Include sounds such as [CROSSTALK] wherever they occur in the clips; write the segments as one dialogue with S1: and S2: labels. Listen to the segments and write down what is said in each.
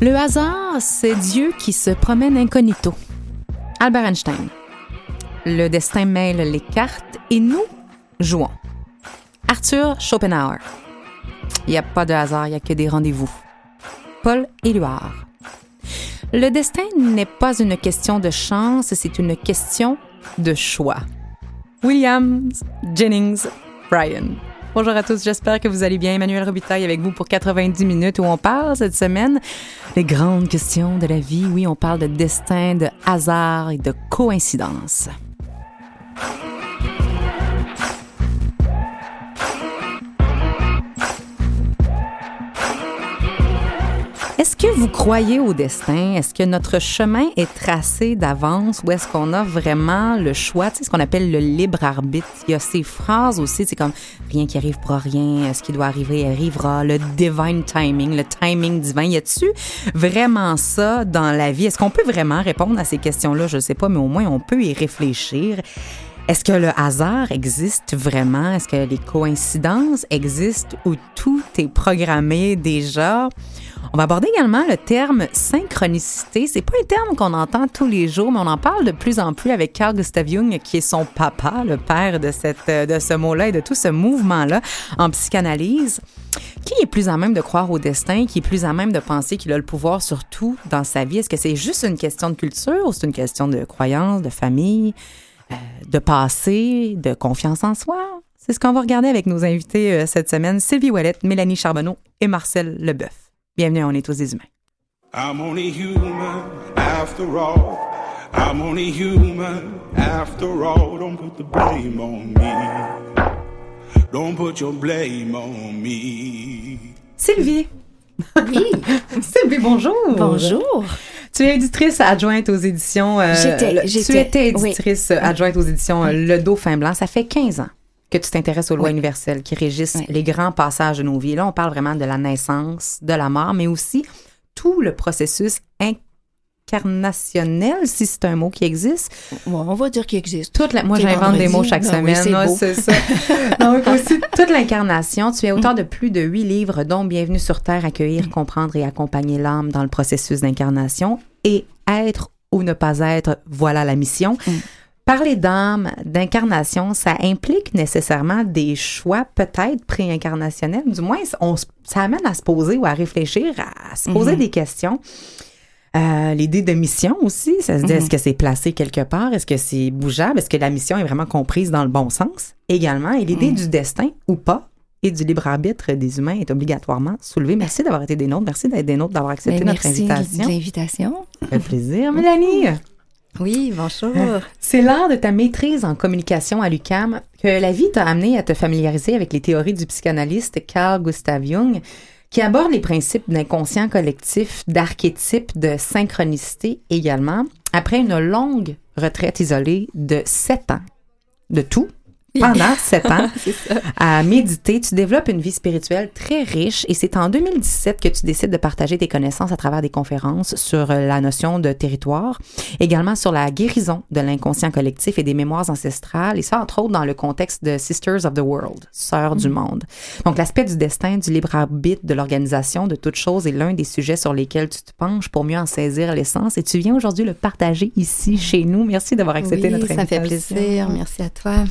S1: Le hasard, c'est Dieu qui se promène incognito. Albert Einstein. Le destin mêle les cartes et nous jouons. Arthur Schopenhauer. Il n'y a pas de hasard, il n'y a que des rendez-vous. Paul Éluard. Le destin n'est pas une question de chance, c'est une question de choix. Williams Jennings Bryan. Bonjour à tous, j'espère que vous allez bien. Emmanuel Robitaille avec vous pour 90 minutes où on parle cette semaine des grandes questions de la vie. Oui, on parle de destin, de hasard et de coïncidence. Est-ce que vous croyez au destin? Est-ce que notre chemin est tracé d'avance ou est-ce qu'on a vraiment le choix? Tu sais, ce qu'on appelle le libre arbitre. Il y a ces phrases aussi, c'est comme rien qui arrive pour rien, ce qui doit arriver arrivera, le divine timing, le timing divin. Y a-tu vraiment ça dans la vie? Est-ce qu'on peut vraiment répondre à ces questions-là? Je ne sais pas, mais au moins on peut y réfléchir. Est-ce que le hasard existe vraiment? Est-ce que les coïncidences existent ou tout est programmé déjà? On va aborder également le terme synchronicité. C'est pas un terme qu'on entend tous les jours, mais on en parle de plus en plus avec Carl Gustav Jung, qui est son papa, le père de, cette, de ce mot-là et de tout ce mouvement-là en psychanalyse. Qui est plus à même de croire au destin, qui est plus à même de penser qu'il a le pouvoir sur tout dans sa vie? Est-ce que c'est juste une question de culture ou c'est une question de croyance, de famille, euh, de passé, de confiance en soi? C'est ce qu'on va regarder avec nos invités euh, cette semaine, Sylvie Ouellette, Mélanie Charbonneau et Marcel Leboeuf. Bienvenue, on est tous des humains.
S2: I'm only human after all. I'm only human after all. Don't put the blame on me. Don't put your blame on me.
S1: Sylvie.
S3: Oui. [LAUGHS]
S1: Sylvie, bonjour.
S3: Bonjour.
S1: Tu es éditrice adjointe aux éditions. euh,
S3: J'étais,
S1: Tu étais éditrice adjointe aux éditions euh, Le Dauphin Blanc. Ça fait 15 ans que tu t'intéresses aux lois
S3: Oui.
S1: universelles qui régissent
S3: Oui.
S1: les grands passages de nos vies. Là, on parle vraiment de la naissance, de la mort, mais aussi tout le processus incarnationnel, si c'est un mot qui existe.
S3: Bon, on va dire qu'il existe.
S1: Toute la, moi, j'invente des mots chaque
S3: oui,
S1: semaine.
S3: c'est
S1: ça. [LAUGHS] Donc, aussi, toute l'incarnation. Tu es auteur de plus de huit livres, dont Bienvenue sur Terre, accueillir, comprendre et accompagner l'âme dans le processus d'incarnation et être ou ne pas être, voilà la mission.
S3: Mm.
S1: Parler d'âme, d'incarnation, ça implique nécessairement des choix peut-être pré-incarnationnels. Du moins, on, ça amène à se poser ou à réfléchir, à, à se poser
S3: Mhm.
S1: des questions. Euh, L'idée de mission aussi, ça se dit,
S3: Mhm.
S1: est-ce que c'est placé quelque part? Est-ce que c'est bougeable? Est-ce que la mission est vraiment comprise dans le bon sens? Également, et l'idée
S3: Mhm.
S1: du destin ou pas et du libre arbitre des humains est obligatoirement soulevée. Merci d'avoir été des nôtres. Merci d'être des nôtres, d'avoir accepté
S3: Ben,
S1: notre
S3: merci
S1: invitation.
S3: de l'invitation.
S1: Fait plaisir. [LAUGHS] Mélanie,
S3: Oui, bonjour.
S1: c'est lors de ta maîtrise en communication à l'UCAM que la vie t'a amené à te familiariser avec les théories du psychanalyste Carl Gustav Jung, qui aborde les principes d'inconscient collectif, d'archétype, de synchronicité également, après une longue retraite isolée de sept ans. De tout, [LAUGHS] pendant sept ans,
S3: ça.
S1: à méditer, tu développes une vie spirituelle très riche et c'est en 2017 que tu décides de partager tes connaissances à travers des conférences sur euh, la notion de territoire, également sur la guérison de l'inconscient collectif et des mémoires ancestrales, et ça entre autres dans le contexte de Sisters of the World, Sœurs du monde. Donc l'aspect du destin, du libre arbitre, de l'organisation de toute chose est l'un des sujets sur lesquels tu te penches pour mieux en saisir l'essence et tu viens aujourd'hui le partager ici chez nous. Merci d'avoir accepté
S3: oui,
S1: notre
S3: ça me fait
S1: invitation.
S3: plaisir. Merci à toi.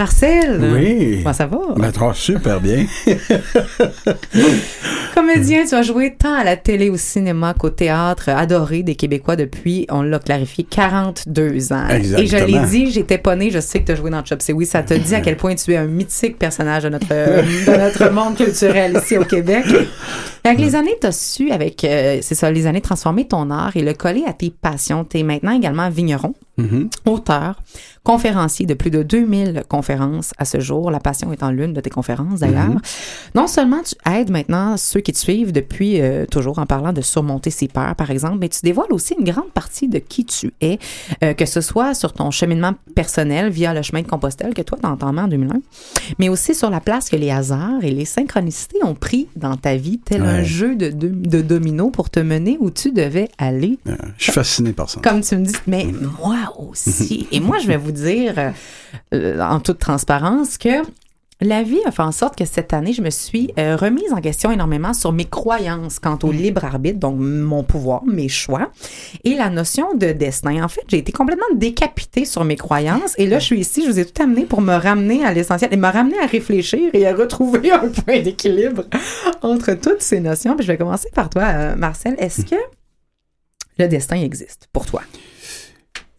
S1: Marcel,
S4: Oui.
S1: comment ça va?
S4: Ben, toi, super bien. [LAUGHS]
S1: Comédien, tu as joué tant à la télé, au cinéma qu'au théâtre, adoré des Québécois depuis, on l'a clarifié, 42 ans. Et je
S4: Exactement.
S1: l'ai dit, j'étais pas née, je sais que tu as joué dans Chop C'est oui, ça te dit à quel point tu es un mythique personnage de notre, euh, [LAUGHS] de notre monde culturel ici au Québec. Avec les années, tu as su, avec, euh, c'est ça, les années, transformer ton art et le coller à tes passions. Tu es maintenant également vigneron.
S4: Mhm.
S1: auteur, conférencier de plus de 2000 conférences à ce jour. La passion est en l'une de tes conférences d'ailleurs.
S4: Mhm.
S1: Non seulement tu aides maintenant ceux qui te suivent depuis euh, toujours en parlant de surmonter ses peurs, par exemple, mais tu dévoiles aussi une grande partie de qui tu es, euh, que ce soit sur ton cheminement personnel via le chemin de Compostelle que toi entamé en 2001, mais aussi sur la place que les hasards et les synchronicités ont pris dans ta vie, tel un jeu de, de, de dominos pour te mener où tu devais aller
S4: Euh, je suis fasciné par ça.
S1: comme tu me dis, mais moi aussi. Et moi, je vais vous dire, euh, euh, en toute transparence, que la vie a fait en sorte que cette année, je me suis euh, remise en question énormément sur mes croyances quant au libre arbitre, donc mon pouvoir, mes choix, et la notion de destin. En fait, j'ai été complètement décapitée sur mes croyances, et là, je suis ici, je vous ai tout amené pour me ramener à l'essentiel, et me ramener à réfléchir et à retrouver [LAUGHS] un point d'équilibre entre toutes ces notions. Puis je vais commencer par toi, euh, Marcel. Est-ce que le destin existe pour toi?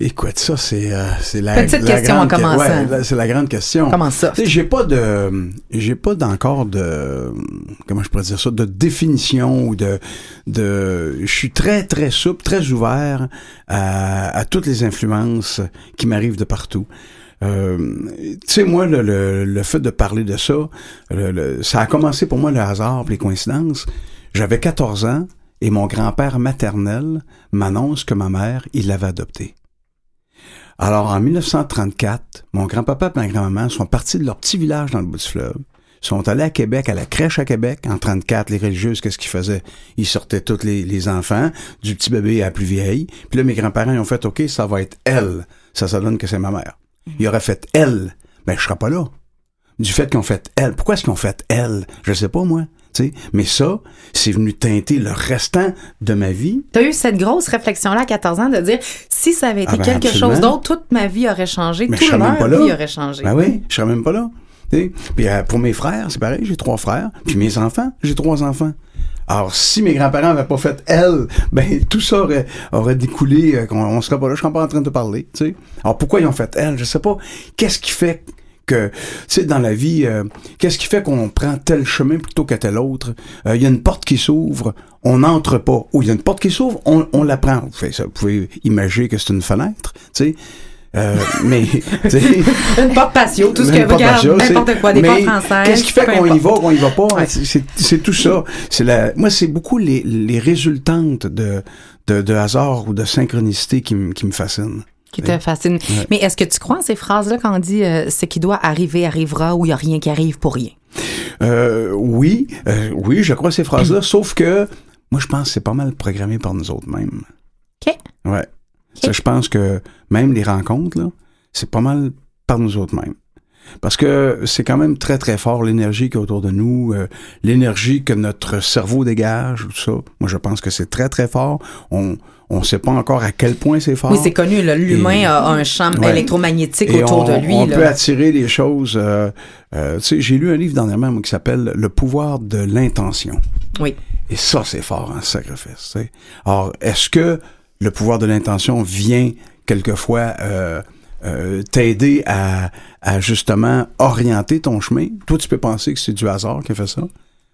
S4: Écoute, ça, c'est euh, c'est la,
S1: Petite
S4: la
S1: question
S4: grande
S1: commençant.
S4: ouais, c'est la grande question.
S1: Comment ça?
S4: Tu sais, j'ai pas de, j'ai pas d'encore de, comment je pourrais dire ça, de définition ou de, de, je suis très très souple, très ouvert à, à toutes les influences qui m'arrivent de partout. Euh, tu sais, moi, le, le, le fait de parler de ça, le- le- ça a commencé pour moi le hasard, les coïncidences. J'avais 14 ans et mon grand-père maternel m'annonce que ma mère, il l'avait adopté. Alors, en 1934, mon grand-papa et ma grand-maman sont partis de leur petit village dans le bout du fleuve, sont allés à Québec, à la crèche à Québec. En 34, les religieuses, qu'est-ce qu'ils faisaient? Ils sortaient tous les, les enfants, du petit bébé à la plus vieille. Puis là, mes grands-parents, ils ont fait, OK, ça va être elle. Ça, ça donne que c'est ma mère. Ils auraient fait elle. Ben, je serais pas là. Du fait qu'ils ont fait elle. Pourquoi est-ce qu'ils ont fait elle? Je sais pas, moi. Mais ça, c'est venu teinter le restant de ma vie.
S1: Tu as eu cette grosse réflexion-là à 14 ans de dire si ça avait été
S4: Ah ben,
S1: quelque
S4: absolument.
S1: chose d'autre, toute ma vie aurait changé,
S4: Mais
S1: toute
S4: là.
S1: vie aurait changé.
S4: Ben oui, je serais même pas là. Puis euh, pour mes frères, c'est pareil, j'ai trois frères. Puis mes enfants, j'ai trois enfants. Alors, si mes grands-parents n'avaient pas fait elle, ben tout ça aurait, aurait découlé, euh, qu'on on serait pas là, je serais pas en train de parler. Alors, pourquoi ils ont fait elle? Je sais pas. Qu'est-ce qui fait que, tu sais, dans la vie, euh, qu'est-ce qui fait qu'on prend tel chemin plutôt que tel autre? Euh, Il y a une porte qui s'ouvre, on n'entre pas. Ou il y a une porte qui s'ouvre, on, on la prend. Vous, faites ça, vous pouvez imaginer que c'est une fenêtre, tu sais. Euh, [LAUGHS] mais,
S1: Une porte patio, tout ce que regarde, n'importe quoi, des portes françaises.
S4: Qu'est-ce qui fait qu'on y va, qu'on y va pas?
S1: Ouais.
S4: C'est- tout ça. C'est la, moi, c'est beaucoup les, les résultantes de, de, de hasard ou de synchronicité qui, qui me fascinent.
S1: Qui te fascine.
S4: Ouais.
S1: Mais est-ce que tu crois en ces phrases-là quand on dit euh, ce qui doit arriver arrivera ou il n'y a rien qui arrive pour rien?
S4: Euh, oui, euh, oui, je crois à ces phrases-là, [CLEARS THROAT] sauf que moi, je pense que c'est pas mal programmé par nous autres mêmes.
S1: OK.
S4: Ouais. Ça, je pense que même les rencontres, là, c'est pas mal par nous autres mêmes. Parce que c'est quand même très, très fort l'énergie qui est autour de nous, euh, l'énergie que notre cerveau dégage, tout ça. Moi, je pense que c'est très, très fort. On on sait pas encore à quel point c'est fort.
S1: Oui, c'est connu, l'humain a un champ
S4: Ouais.
S1: électromagnétique
S4: Et
S1: autour
S4: on,
S1: de lui.
S4: on
S1: là.
S4: peut attirer les choses. euh, euh, tu sais, j'ai lu un livre dernièrement moi, qui s'appelle Le pouvoir de l'intention.
S1: Oui.
S4: Et ça, c'est fort en sacrifice. Alors, est-ce que le pouvoir de l'intention vient quelquefois euh, euh, t'aider à, à justement orienter ton chemin? Toi, tu peux penser que c'est du hasard qui a fait ça,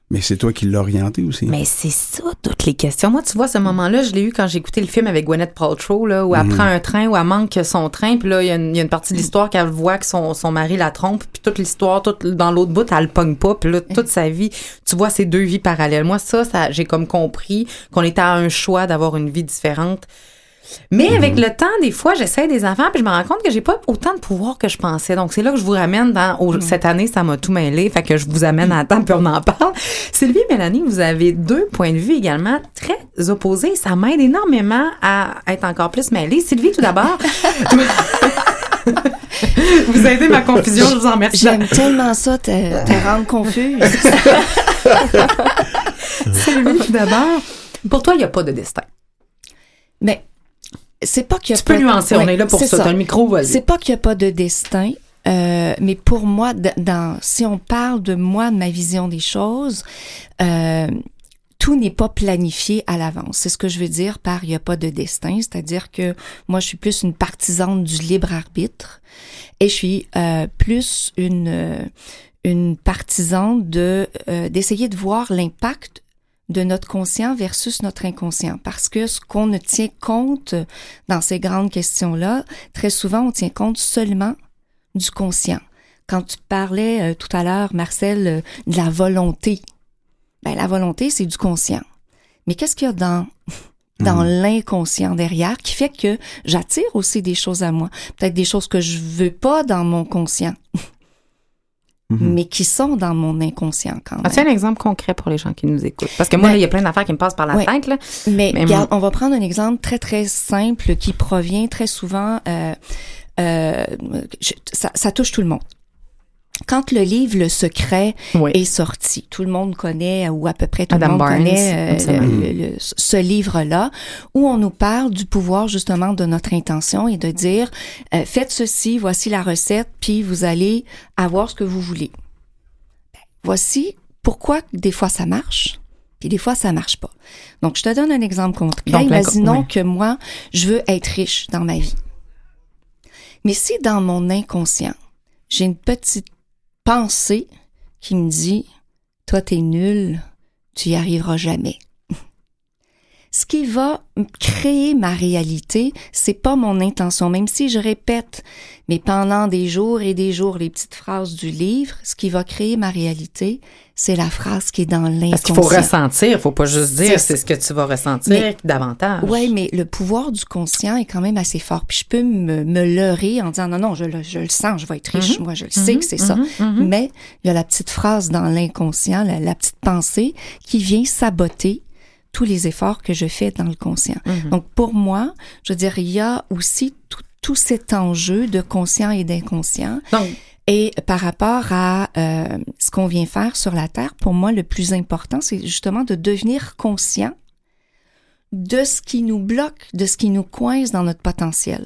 S4: mais c'est toi qui l'as orienté aussi.
S1: Mais c'est ça, toutes les questions. Moi, tu vois, ce moment-là, je l'ai eu quand j'ai écouté le film avec Gwyneth Paltrow, là, où
S4: Mhm.
S1: elle prend un train, où elle manque son train, puis là, il y, a une- il y a une partie de l'histoire qu'elle voit que son, son mari la trompe, puis toute l'histoire, toute dans l'autre bout, elle le pogne pas, puis là, toute sa vie, tu vois ces deux vies parallèles. Moi, ça, ça j'ai comme compris qu'on était à un choix d'avoir une vie différente. Mais avec
S4: Mhm.
S1: le temps, des fois, j'essaie des enfants, puis je me rends compte que j'ai pas autant de pouvoir que je pensais. Donc, c'est là que je vous ramène dans.
S4: Mhm.
S1: Cette année, ça m'a tout mêlé, fait que je vous amène à temps, puis on en parle. Sylvie et Mélanie, vous avez deux points de vue également très opposés. Ça m'aide énormément à être encore plus mêlée. Sylvie, tout d'abord. [LAUGHS] vous aidez ma confusion, je vous en remercie.
S3: J'aime tellement ça, te, te rendre confuse. [LAUGHS]
S1: Sylvie, tout d'abord. Pour toi, il n'y a pas de destin.
S3: Mais c'est pas qu'il y a
S1: Tu peux nuancer, on
S3: Ouais,
S1: est là pour ça. T'as le micro, vas-y.
S3: C'est pas qu'il n'y a pas de destin, euh, mais pour moi, dans, si on parle de moi, de ma vision des choses, euh, tout n'est pas planifié à l'avance. C'est ce que je veux dire par il n'y a pas de destin, c'est-à-dire que moi, je suis plus une partisane du libre arbitre et je suis euh, plus une euh, une partisane de euh, d'essayer de voir l'impact de notre conscient versus notre inconscient. Parce que ce qu'on ne tient compte dans ces grandes questions-là, très souvent, on tient compte seulement du conscient. Quand tu parlais euh, tout à l'heure, Marcel, euh, de la volonté, ben, la volonté, c'est du conscient. Mais qu'est-ce qu'il y a dans dans
S4: Mhm.
S3: l'inconscient derrière qui fait que j'attire aussi des choses à moi? Peut-être des choses que je veux pas dans mon conscient,
S4: Mhm.
S3: mais qui sont dans mon inconscient quand même.
S1: As-tu un exemple concret pour les gens qui nous écoutent? Parce que moi,
S3: Ben-
S1: là, il y a plein d'affaires qui me passent par la
S3: Ouais.
S1: tête, là.
S3: Mais,
S1: Mais
S3: regarde, on va prendre un exemple très très simple qui provient très souvent. Euh, euh, je- ça, ça touche tout le monde. Quand le livre Le Secret
S1: Oui.
S3: est sorti, tout le monde connaît ou à peu près tout
S1: Adam
S3: le monde
S1: Barnes,
S3: connaît euh,
S1: absolument.
S3: le- le- ce livre-là où on nous parle du pouvoir justement de notre intention et de dire euh, faites ceci, voici la recette, puis vous allez avoir ce que vous voulez. Ben, Voici pourquoi des fois ça marche, puis des fois ça marche pas. Donc je te donne un exemple concret.
S1: Donc,
S3: Imaginons
S1: oui.
S3: que moi je veux être riche dans ma vie. Mais si dans mon inconscient, j'ai une petite pensée qui me dit toi t'es nul, tu y arriveras jamais. Ce qui va créer ma réalité, c'est pas mon intention, même si je répète, mais pendant des jours et des jours les petites phrases du livre, ce qui va créer ma réalité, c'est la phrase qui est dans l'inconscient.
S1: Parce qu'il faut ressentir, faut pas juste dire
S3: C'est
S1: ce que tu vas ressentir
S3: Mais-
S1: davantage.
S3: Oui, mais le pouvoir du conscient est quand même assez fort. Puis je peux me, me leurrer en disant non, non, je, le- je le sens, je vais être riche, moi je le sais que c'est ça. Mais il y a la petite phrase dans l'inconscient, la, la petite pensée qui vient saboter tous les efforts que je fais dans le conscient. Donc pour moi, je veux dire, il y a aussi tout, tout cet enjeu de conscient et d'inconscient.
S1: Donc,
S3: Et par rapport à euh, ce qu'on vient faire sur la Terre, pour moi, le plus important, c'est justement de devenir conscient de ce qui nous bloque, de ce qui nous coince dans notre potentiel.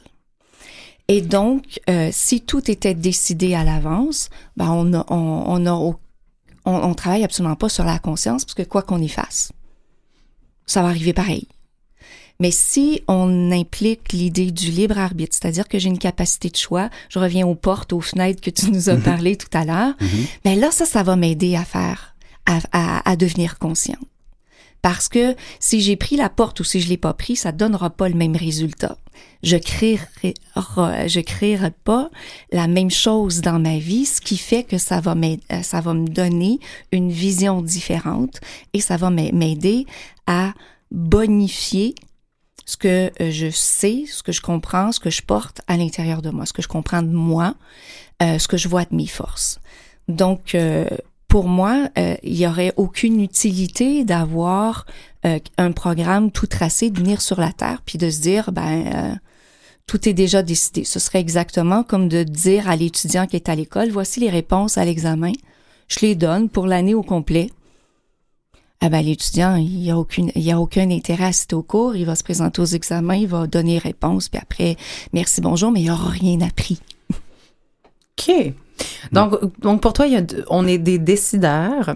S3: Et donc, euh, si tout était décidé à l'avance, ben on on, on travaille absolument pas sur la conscience parce que quoi qu'on y fasse, ça va arriver pareil. Mais si on implique l'idée du libre arbitre, c'est-à-dire que j'ai une capacité de choix, je reviens aux portes, aux fenêtres que tu nous as parlé tout à l'heure, ben là, ça, ça va m'aider à faire, à, à, à devenir consciente. Parce que si j'ai pris la porte ou si je l'ai pas pris, ça donnera pas le même résultat. Je créerai, je créerai pas la même chose dans ma vie, ce qui fait que ça va m'aider, ça va me donner une vision différente et ça va m'a- m'aider à bonifier ce que euh, je sais, ce que je comprends, ce que je porte à l'intérieur de moi, ce que je comprends de moi, euh, ce que je vois de mes forces. Donc, euh, pour moi, euh, il y aurait aucune utilité d'avoir euh, un programme tout tracé, de venir sur la Terre, puis de se dire, ben, euh, tout est déjà décidé. Ce serait exactement comme de dire à l'étudiant qui est à l'école, voici les réponses à l'examen, je les donne pour l'année au complet. Ah ben, l'étudiant, il y a aucune, il a aucun intérêt à assister au cours, il va se présenter aux examens, il va donner réponse, puis après, merci, bonjour, mais il aura rien appris.
S1: OK. Donc, donc pour toi, il y a on est des décideurs.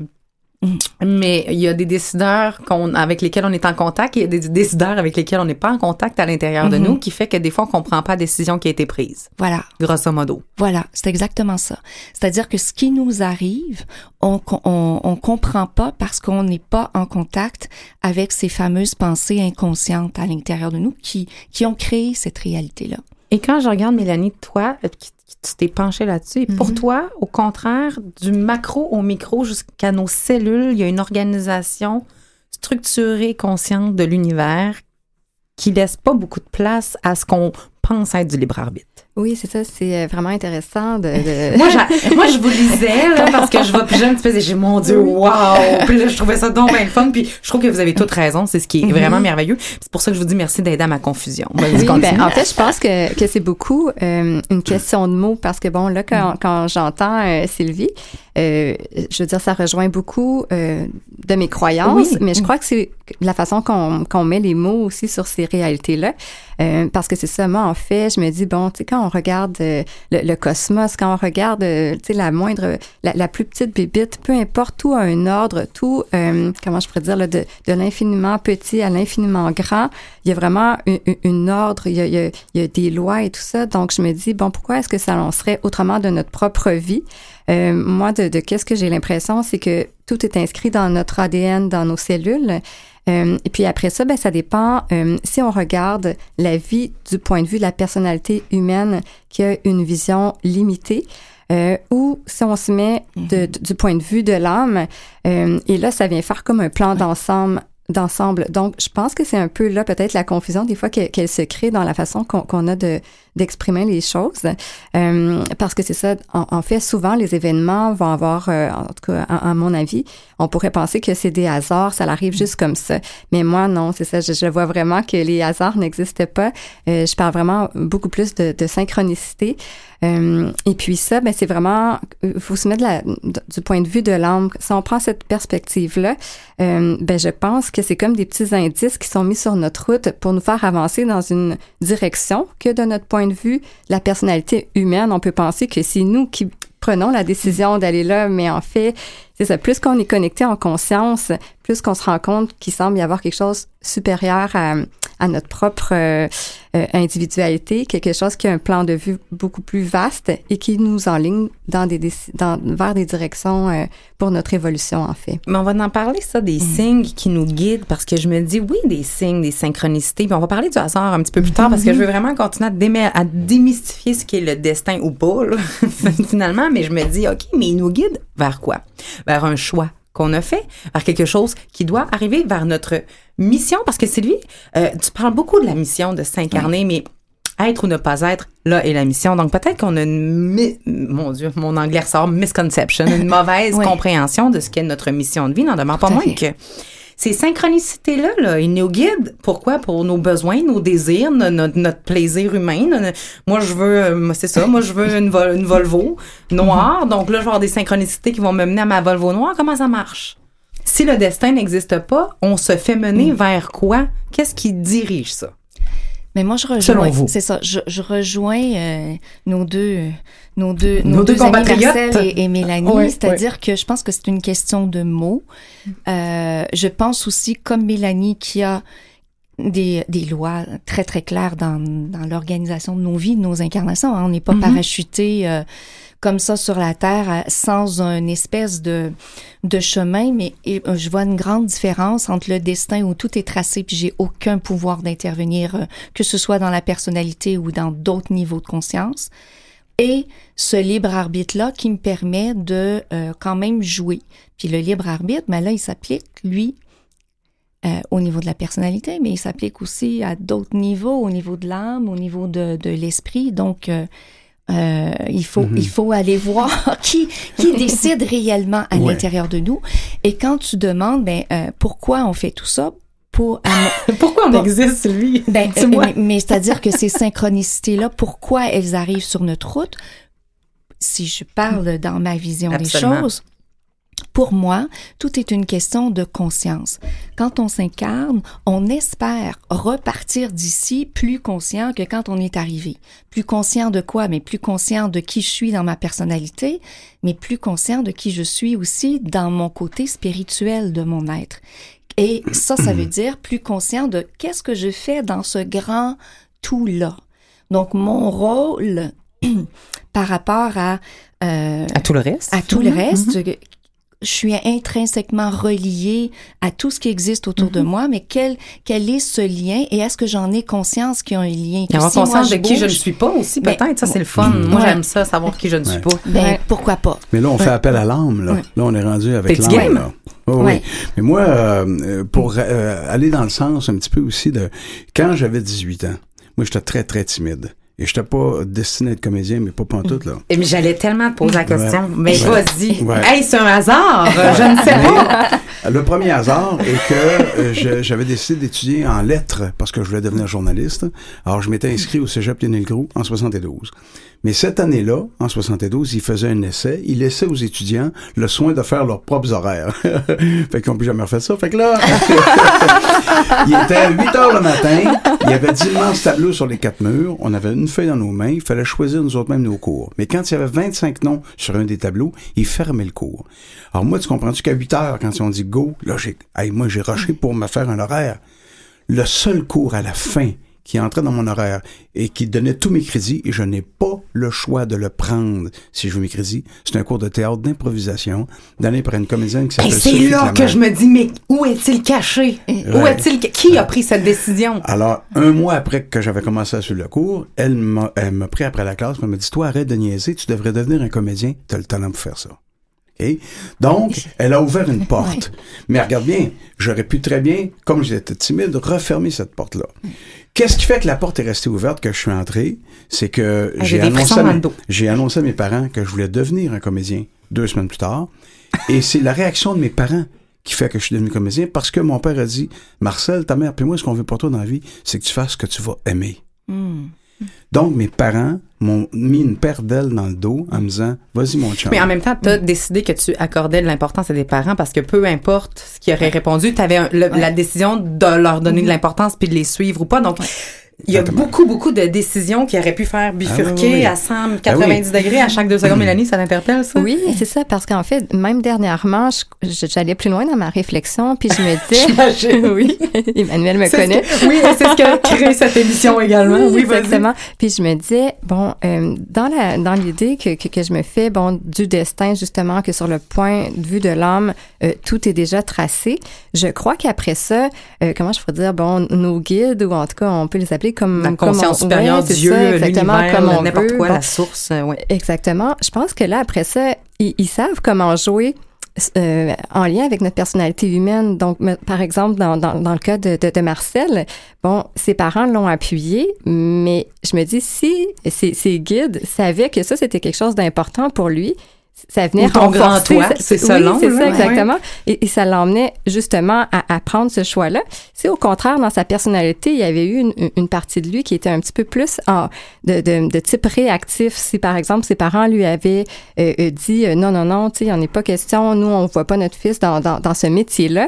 S1: Mais il y a des décideurs qu'on, avec lesquels on est en contact et il y a des décideurs avec lesquels on n'est pas en contact à l'intérieur de
S3: Mhm.
S1: nous, qui fait que des fois, on comprend pas la décision qui a été prise,
S3: Voilà.
S1: grosso modo.
S3: Voilà, c'est exactement ça. C'est-à-dire que ce qui nous arrive, on, on, on comprend pas parce qu'on n'est pas en contact avec ces fameuses pensées inconscientes à l'intérieur de nous qui, qui ont créé cette réalité-là.
S1: Et quand je regarde Mélanie, toi, euh, tu t'es penchée là-dessus, et pour
S3: Mhm.
S1: toi, au contraire, du macro au micro jusqu'à nos cellules, il y a une organisation structurée, consciente de l'univers qui laisse pas beaucoup de place à ce qu'on pense être du libre arbitre.
S5: Oui, c'est ça, c'est euh, vraiment intéressant de... de- [LAUGHS]
S1: Moi, [LAUGHS] moi, je vous lisais, là, parce que je vois plus jeune, tu faisais, j'ai mon Dieu, wow! Puis là, je trouvais ça donc bien fun, puis je trouve que vous avez toutes raison, c'est ce qui est vraiment merveilleux. C'est pour ça que je vous dis merci d'aider à ma confusion.
S5: Oui, ben, en fait, je pense que, que c'est beaucoup euh, une question de mots parce que, bon, là, quand, quand j'entends euh, Sylvie, euh, je veux dire, ça rejoint beaucoup euh, de mes croyances,
S1: Oui.
S5: mais je crois que c'est la façon qu'on qu'on met les mots aussi sur ces réalités-là. Euh, parce que c'est ça, moi, en fait, je me dis, bon, tu sais, quand on regarde euh, le, cosmos, quand on regarde, euh, la moindre, la, plus petite bébite, peu importe, tout a un ordre, tout, euh, comment je pourrais dire, de, l'infiniment petit à l'infiniment grand, il y a vraiment une, ordre, il y, a, des lois et tout ça. Donc, je me dis, bon, pourquoi est-ce que ça en serait autrement de notre propre vie? Moi, de qu'est-ce que j'ai l'impression, c'est que tout est inscrit dans notre ADN, dans nos cellules. Euh, et puis après ça, ben, ça dépend euh, si on regarde la vie du point de vue de la personnalité humaine qui a une vision limitée. Euh, ou si on se met de, de- du point de vue de l'âme, et là, ça vient faire comme un plan d'ensemble d'ensemble. Donc, je pense que c'est un peu là peut-être la confusion des fois que- qu'elle se crée dans la façon qu'on a de d'exprimer les choses, Euh, parce que c'est ça. En, fait, souvent les événements vont avoir, euh, en tout cas, à, mon avis, on pourrait penser que c'est des hasards, ça arrive juste comme ça. Mais moi, non, c'est ça. Je, vois vraiment que les hasards n'existent pas. Euh, je parle vraiment beaucoup plus de synchronicité. Euh, et puis ça, ben c'est vraiment, il faut se mettre du point de vue de l'âme. Si on prend cette perspective-là, euh, ben je pense que c'est comme des petits indices qui sont mis sur notre route pour nous faire avancer dans une direction que de notre point de vue, la personnalité humaine, on peut penser que c'est nous qui prenons la décision d'aller là, mais en fait, c'est ça. Plus qu'on est connecté en conscience, plus qu'on se rend compte qu'il semble y avoir quelque chose supérieur à, à notre propre euh, euh, individualité, quelque chose qui a un plan de vue beaucoup plus vaste et qui nous enligne dans des dans, vers des directions euh, pour notre évolution, en fait.
S1: Mais on va en parler, ça, des signes qui nous guident, parce que je me dis, oui, des signes, des synchronicités. Puis on va parler du hasard un petit peu plus tard, parce que je veux vraiment continuer à, démystifier ce qui est le destin ou pas, là, [LAUGHS] finalement. Mais je me dis, OK, mais il nous guide vers quoi? Vers un choix qu'on a fait, vers quelque chose qui doit arriver vers notre mission. Parce que Sylvie, euh, tu parles beaucoup de la mission de s'incarner, mais être ou ne pas être, là est la mission. Donc peut-être qu'on a une, mon Dieu, mon anglais ressort, misconception, une [LAUGHS] mauvaise
S3: Oui.
S1: compréhension de ce qu'est notre mission de vie. N'en demeure pas moins que ces synchronicités-là, là, ils nous guident. Pourquoi? Pour nos besoins, nos désirs, no- notre, notre plaisir humain. Moi, je veux, euh, c'est ça, moi, je veux une, Vol- une Volvo noire. Donc là, je vais avoir des synchronicités qui vont me mener à ma Volvo noire. Comment ça marche? Si le destin n'existe pas, on se fait mener vers quoi? Qu'est-ce qui dirige ça?
S3: Mais moi, je rejoins. C'est ça. Je, je rejoins euh, nos deux, nos deux,
S1: Nos
S3: nos,
S1: deux compatriotes.
S3: Marcel et, et Mélanie. C'est-à-dire que je pense que c'est une question de mots. Euh, je pense aussi, comme Mélanie, qui a des, des lois très très claires dans, dans l'organisation de nos vies, de nos incarnations. hein. On n'est pas
S1: Mhm.
S3: parachuté euh, comme ça sur la terre euh, sans une espèce de de chemin, mais euh, je vois une grande différence entre le destin où tout est tracé puis j'ai aucun pouvoir d'intervenir, euh, que ce soit dans la personnalité ou dans d'autres niveaux de conscience, et ce libre arbitre-là qui me permet de quand même jouer. Puis le libre arbitre, mais là, il s'applique, lui, au niveau de la personnalité, mais il s'applique aussi à d'autres niveaux, au niveau de l'âme, au niveau de, de l'esprit. Donc, euh, il faut il faut aller voir [LAUGHS] qui qui décide réellement à
S4: Ouais.
S3: l'intérieur de nous. Et quand tu demandes, ben euh, pourquoi on fait tout ça? Pour [LAUGHS]
S1: Pourquoi on existe, Sylvie? [LAUGHS]
S3: ben, euh, mais, mais c'est-à-dire que ces synchronicités-là, pourquoi elles arrivent sur notre route? Si je parle dans ma vision
S1: Absolument.
S3: des choses, pour moi, tout est une question de conscience. Quand on s'incarne, on espère repartir d'ici plus conscient que quand on est arrivé. Plus conscient de quoi? Mais plus conscient de qui je suis dans ma personnalité, mais plus conscient de qui je suis aussi dans mon côté spirituel de mon être. Et ça, ça veut [CLEARS THROAT] dire plus conscient de qu'est-ce que je fais dans ce grand tout-là. Donc, mon rôle [CLEARS THROAT] par rapport à, euh,
S1: À tout le reste?
S3: à tout le reste, je suis intrinsèquement reliée à tout ce qui existe autour de moi, mais quel, quel est ce lien et est-ce que j'en ai conscience qu'il y a un lien?
S1: Et avoir
S3: Si moi,
S1: conscience de qui je ne suis pas aussi,
S3: Ben,
S1: peut-être. Ça, c'est le fun. Moi,
S3: Ouais.
S1: j'aime ça, savoir qui je ne suis
S4: Ouais.
S1: pas.
S3: Ben,
S5: Ouais.
S3: pourquoi pas?
S4: Mais là, on fait appel à l'âme. Là.
S3: Ouais.
S4: là, on est rendu avec l'âme. là. Oui. Mais moi, euh, euh, pour euh, aller dans le sens un petit peu aussi de... Quand j'avais 18 ans, moi, j'étais très, très timide. Et j'étais pas destiné à être comédien, mais pas pantoute, là.
S1: Et Mais j'allais tellement te poser la question.
S4: Ouais.
S1: Mais
S4: Ouais.
S1: vas-y.
S4: Ouais.
S1: Hey, c'est un hasard. Je ne sais pas.
S4: Le premier hasard est que euh, j'avais décidé d'étudier en lettres parce que je voulais devenir journaliste. Alors, je m'étais inscrit au Cégep Lionel Groux en 72. Mais cette année-là, en 72, il faisait un essai. Il laissait aux étudiants le soin de faire leurs propres horaires. [LAUGHS] fait qu'ils n'ont plus jamais refait ça. Fait que là, [LAUGHS] il était 8 heures le matin. Il y avait d'immenses tableaux sur les quatre murs. On avait une feuille dans nos mains, il fallait choisir nous autres mêmes nos cours. Mais quand il y avait 25 noms sur un des tableaux, il fermait le cours. Alors moi, tu comprends-tu qu'à 8 heures, quand on dit go, là, j'ai, hey, moi, j'ai rushé pour me faire un horaire. Le seul cours à la fin qui entrait dans mon horaire et qui donnait tous mes crédits et je n'ai pas le choix de le prendre si je veux mes crédits. C'est un cours de théâtre d'improvisation donné par une comédienne qui
S1: Et
S4: s'appelle
S1: c'est
S4: Sophie
S1: là que je me dis, mais où est-il caché? Où est-il? Qui a pris cette décision?
S4: Alors, un mois après que j'avais commencé à suivre le cours, elle m'a, elle m'a pris après la classe, elle m'a dit, toi, arrête de niaiser, tu devrais devenir un comédien, t'as le talent pour faire ça. OK? Donc, elle a ouvert une [LAUGHS] porte. Mais regarde bien, j'aurais pu très bien, comme j'étais timide, refermer cette porte-là. Qu'est-ce qui fait que la porte est restée ouverte, que je suis entré? C'est que
S1: Ah,
S4: j'ai annoncé à mes parents que je voulais devenir un comédien deux semaines plus tard. Et c'est la réaction de mes parents qui fait que je suis devenu comédien parce que mon père a dit, Marcel, ta mère, puis moi, ce qu'on veut pour toi dans la vie, c'est que tu fasses ce que tu vas aimer.
S3: Hmm.
S4: Donc, mes parents m'ont mis une paire d'ailes dans le dos en me disant, vas-y, mon chum.
S1: Mais en même temps, tu as décidé que tu accordais de l'importance à tes parents parce que peu importe ce qui aurait répondu, tu avais la décision de leur donner de l'importance puis de les suivre ou pas. Donc, il y a
S4: Exactement.
S1: beaucoup, beaucoup de décisions qui auraient pu faire bifurquer
S4: Ah oui, oui.
S1: à 190 degrés à chaque deux secondes. Mélanie, ça t'interpelle, ça?
S5: Oui, c'est ça, parce qu'en fait, même dernièrement, j'allais plus loin dans ma réflexion, puis je me [LAUGHS] disais... [LAUGHS] Oui, Emmanuel me
S1: ce
S5: connaît.
S1: que- oui, c'est ce qui a créé cette émission également. Oui, vas-y.
S5: exactement. Puis je me disais, bon, euh, dans la dans l'idée que, que, que je me fais, bon, du destin, justement, que sur le point de vue de l'homme, euh, tout est déjà tracé, je crois qu'après ça, euh, comment je pourrais dire, bon, nos guides, ou en tout cas, on peut les appeler comme...
S1: La
S5: comme
S1: conscience
S5: on-
S1: supérieure,
S5: ouais,
S1: Dieu,
S5: ça, exactement, comme on
S1: n'importe quoi,
S5: Bon,
S1: la source. euh, ouais.
S5: Exactement. Je pense que là, après ça, ils, ils savent comment jouer euh, en lien avec notre personnalité humaine. Donc, par exemple, dans, dans, dans le cas de, de, de Marcel, bon, ses parents l'ont appuyé, mais je me dis, si ses, ses guides savaient que ça, c'était quelque chose d'important pour lui, ça venait
S1: ton grand toi, c'est
S5: oui,
S1: selon,
S5: c'est ça, exactement. Et, et ça l'emmenait justement à, à prendre ce choix-là. C'est au contraire, dans sa personnalité, il y avait eu une, une partie de lui qui était un petit peu plus en, de, de, de type réactif. Si, par exemple, ses parents lui avaient euh, euh, dit euh, non, non, non, tu sais, il n'y en est pas question, nous, on voit pas notre fils dans, dans, dans ce métier-là,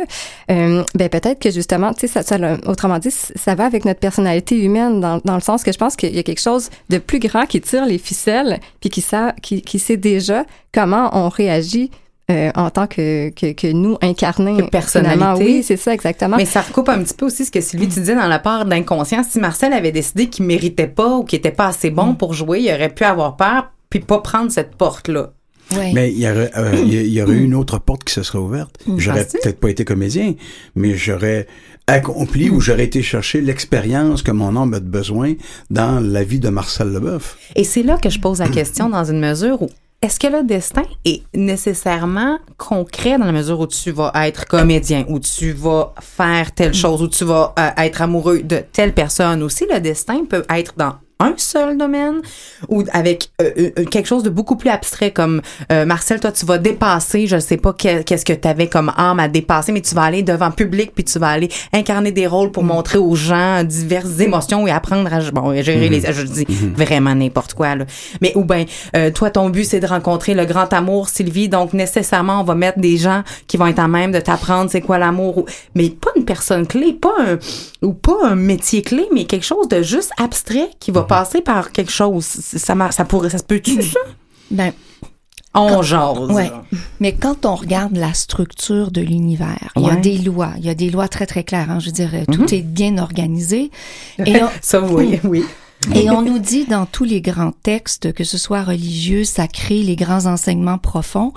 S5: euh, ben peut-être que justement, tu sais, ça, ça, autrement dit, ça va avec notre personnalité humaine, dans, dans le sens que je pense qu'il y a quelque chose de plus grand qui tire les ficelles, puis qui, sa- qui, qui sait déjà comment on réagit euh, en tant que, que, que nous incarnés.
S1: Que personnalité.
S5: finalement. Oui, c'est ça, exactement.
S1: Mais ça recoupe un petit peu aussi ce que Sylvie, tu disais dans la part d'inconscient. Si Marcel avait décidé qu'il méritait pas ou qu'il était pas assez bon pour jouer, il aurait pu avoir peur puis pas prendre cette porte-là.
S3: Ouais.
S4: Mais il y aurait, euh, il y- aurait eu une autre porte qui se serait ouverte. J'aurais
S1: Penses-tu?
S4: peut-être pas été comédien, mais j'aurais accompli ou j'aurais été chercher l'expérience que mon homme a de besoin dans la vie de Marcel Leboeuf.
S1: Et c'est là que je pose la question dans une mesure où est-ce que le destin est nécessairement concret dans la mesure où tu vas être comédien, où tu vas faire telle chose, où tu vas euh, être amoureux de telle personne? Aussi, le destin peut être dans un seul domaine ou avec euh, euh, quelque chose de beaucoup plus abstrait comme euh, Marcel toi tu vas dépasser je sais pas que- qu'est-ce que tu avais comme âme à dépasser mais tu vas aller devant public puis tu vas aller incarner des rôles pour montrer aux gens diverses émotions et apprendre à bon à gérer les je dis vraiment n'importe quoi là. Mais ou ben euh, toi ton but c'est de rencontrer le grand amour Sylvie donc nécessairement on va mettre des gens qui vont être à même de t'apprendre c'est quoi l'amour ou- mais pas une personne clé pas un ou pas un métier clé mais quelque chose de juste abstrait qui va passer par quelque chose ça ça pourrait ça se peut-tu? Ça
S3: Ben,
S1: on jase
S3: Ouais. Mais quand on regarde la structure de l'univers, il y a des lois. Il y a des lois très, très claires. hein. Je veux dire, euh, tout est bien organisé. Et on, [LAUGHS]
S1: ça oui oui
S3: et on nous dit dans tous les grands textes, que ce soit religieux, sacré, les grands enseignements profonds,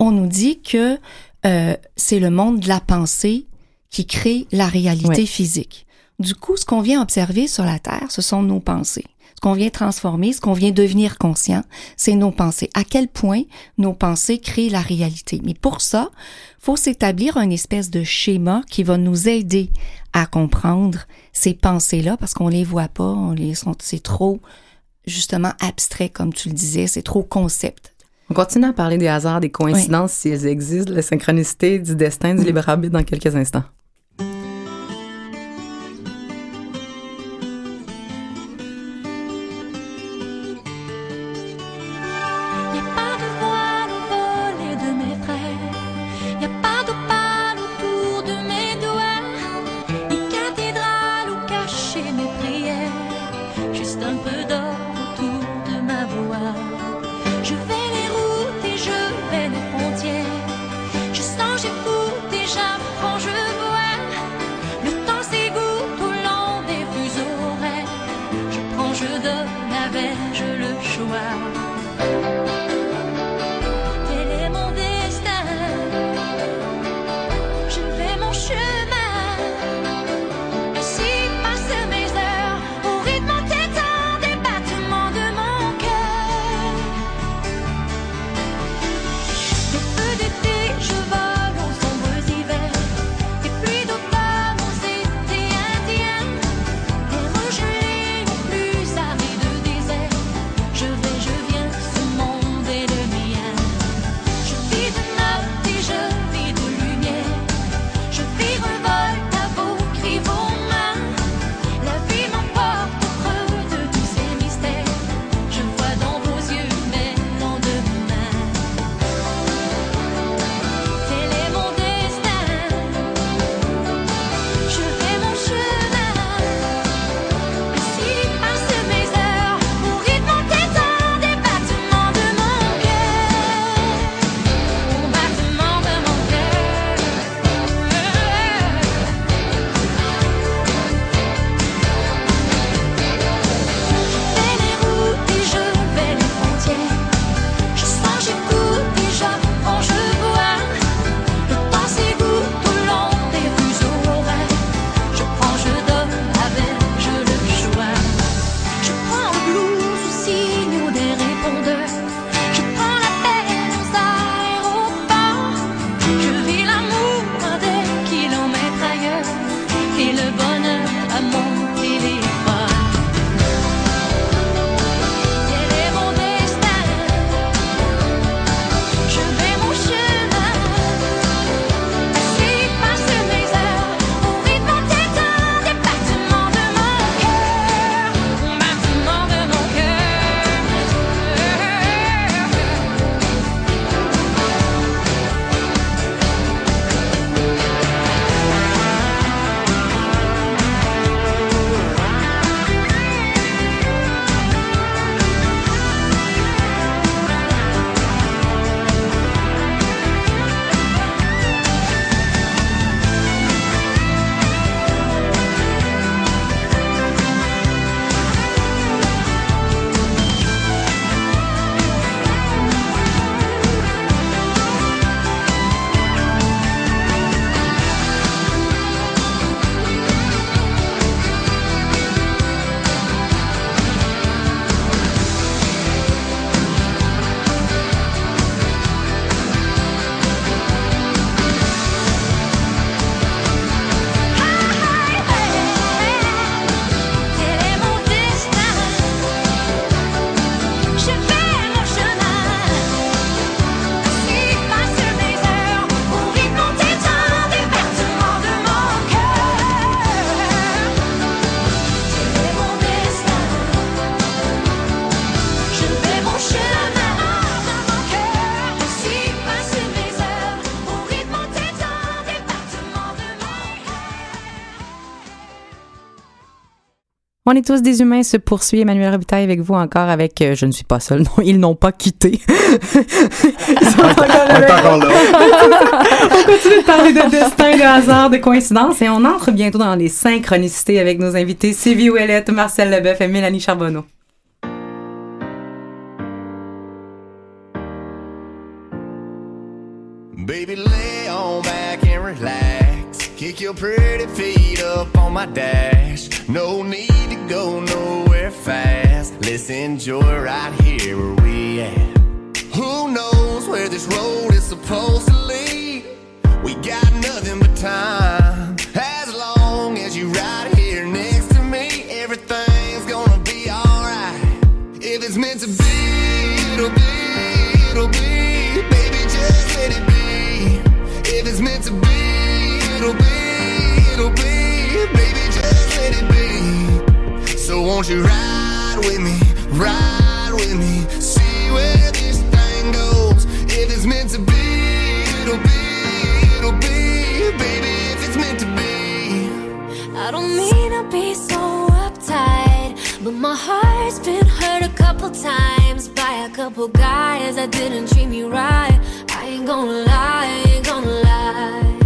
S3: on nous dit que euh, c'est le monde de la pensée qui crée la réalité
S1: Ouais.
S3: physique. Du coup, ce qu'on vient observer sur la Terre, ce sont nos pensées. Ce qu'on vient transformer, ce qu'on vient devenir conscient, c'est nos pensées. À quel point nos pensées créent la réalité. Mais pour ça, faut s'établir un espèce de schéma qui va nous aider à comprendre ces pensées-là parce qu'on les voit pas, on les c'est trop justement abstrait comme tu le disais, c'est trop concept.
S1: on continue à parler des hasards des coïncidences si elles existent la synchronicité du destin du libre arbitre dans quelques instants On est tous des humains se poursuit. Emmanuel Robitaille avec vous encore avec euh, Je ne suis pas seul. Non, ils n'ont pas quitté. [LAUGHS] Ils sont encore
S4: là.
S1: on continue de parler de destin, de hasard, de coïncidence et on entre bientôt dans les synchronicités avec nos invités Sylvie Ouellette, Marcel Leboeuf et Mélanie Charbonneau.
S6: Baby, lay on back and relax. Kick your pretty feet up on my dash. No need to go nowhere fast. Let's enjoy right here where we at. Who knows where this road is supposed to lead? We got nothing but time.
S7: Times by a couple guys that didn't treat me right. I ain't gonna lie, I ain't gonna lie.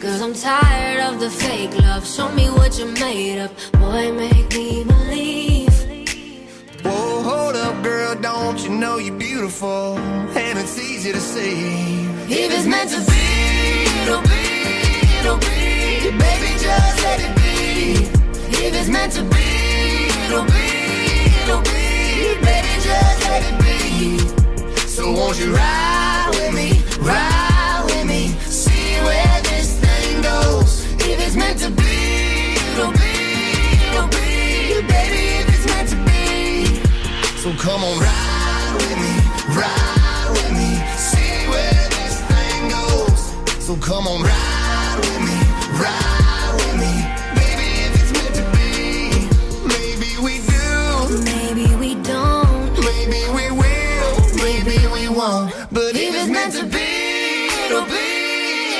S7: Cause I'm tired of the fake love. Show me what you're made of. Boy, make me believe.
S6: Whoa, hold up, girl, don't you know you're beautiful? And it's easy to see.
S7: If it's meant to be, it'll be, it'll be. Baby, just let it be. If it's meant to be, it'll be, it'll be. Baby, just let it be.
S6: So won't you ride with me, ride with me, see where this thing goes.
S7: If it's meant to be, it'll be, it'll be. Baby, if it's meant to be.
S6: So come on, ride with me, ride with me, see where this thing goes. So come on, ride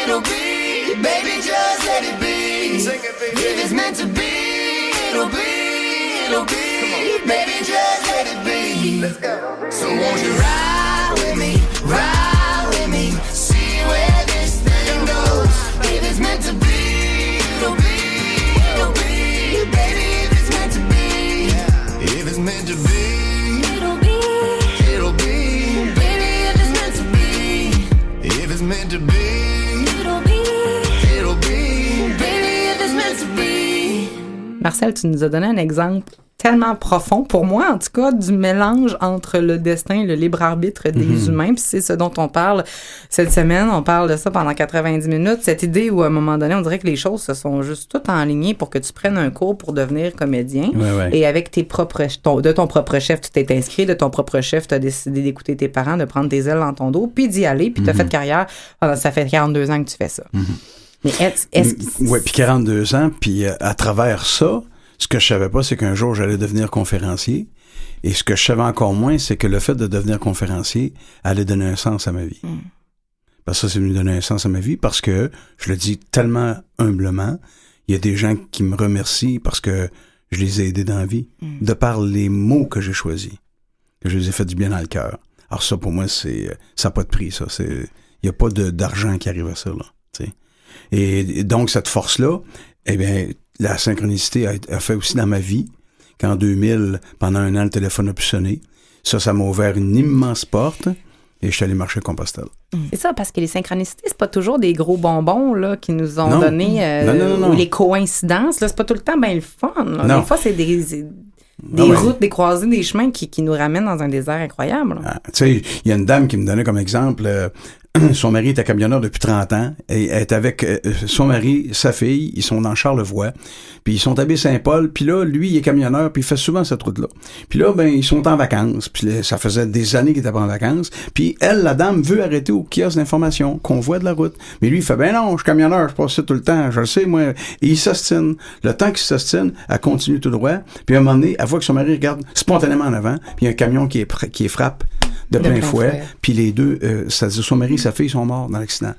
S7: it'll be. Baby, just let it be.
S6: Sing it, baby.
S7: If it's meant to be, it'll be, it'll be. Baby, just let it be.
S6: Let's go.
S7: So won't you ride with me,
S1: Marcel, tu nous as donné un exemple tellement profond, pour moi en tout cas, du mélange entre le destin et le libre arbitre des humains. Puis c'est ce dont on parle cette semaine. On parle de ça pendant 90 minutes. Cette idée où à un moment donné, on dirait que les choses se sont juste toutes enlignées pour que tu prennes un cours pour devenir comédien.
S4: Ouais, ouais.
S1: Et avec tes propres, ton- de ton propre chef, tu t'es inscrit, de ton propre chef, tu as décidé d'écouter tes parents, de prendre tes ailes dans ton dos, puis d'y aller, puis tu as fait carrière. ça fait 42 ans que tu fais ça. Mais est-ce est-ce que-
S4: Ouais, puis 42 ans, puis euh, à travers ça, ce que je savais pas, c'est qu'un jour j'allais devenir conférencier. Et ce que je savais encore moins, c'est que le fait de devenir conférencier allait donner un sens à ma vie. Parce que ça, c'est venu donner un sens à ma vie parce que, je le dis tellement humblement, il y a des gens qui me remercient parce que je les ai aidés dans la vie, de par les mots que j'ai choisis, que je les ai fait du bien dans le cœur. Alors ça, pour moi, c'est ça n'a pas de prix, ça. C'est Il n'y a pas d'argent qui arrive à ça, là. Et, et donc, cette force-là, eh bien, la synchronicité a, a fait aussi dans ma vie qu'en 2000, pendant un an, le téléphone a pu sonner. Ça, ça m'a ouvert une immense porte et je suis allé marcher à Compostelle.
S1: C'est ça, parce que les synchronicités, c'est pas toujours des gros bonbons là, qui nous ont
S4: Non.
S1: donné. euh,
S4: Non, non, non, non.
S1: Ou les coïncidences, là, c'est pas tout le temps bien le fun. Des fois, c'est des, des routes, des croisées, des chemins qui, qui nous ramènent dans un désert incroyable.
S4: Ah, tu sais, il y a une dame qui me donnait comme exemple, euh, [CLEARS THROAT] son mari était camionneur depuis 30 ans, et elle est avec euh, son mari, sa fille, ils sont dans Charlevoix, puis ils sont à Baie-Saint-Paul, puis là, lui, il est camionneur, puis il fait souvent cette route-là. Puis là, ben, ils sont en vacances, puis là, ça faisait des années qu'ils étaient pas en vacances, puis elle, la dame, veut arrêter au kiosque d'information, qu'on voit de la route. Mais lui, il fait, ben non, je suis camionneur, je passe ça tout le temps, je le sais, moi. Et il s'ostine. Le temps qu'il s'ostine, elle continue tout droit, puis à un moment donné, elle voit que son mari regarde spontanément en avant, puis il y a un camion qui est, qui est frappe de plein
S1: plein
S4: fouet,
S1: fouet.
S4: puis les deux, euh, c'est-à-dire son mari et sa fille sont morts dans l'accident.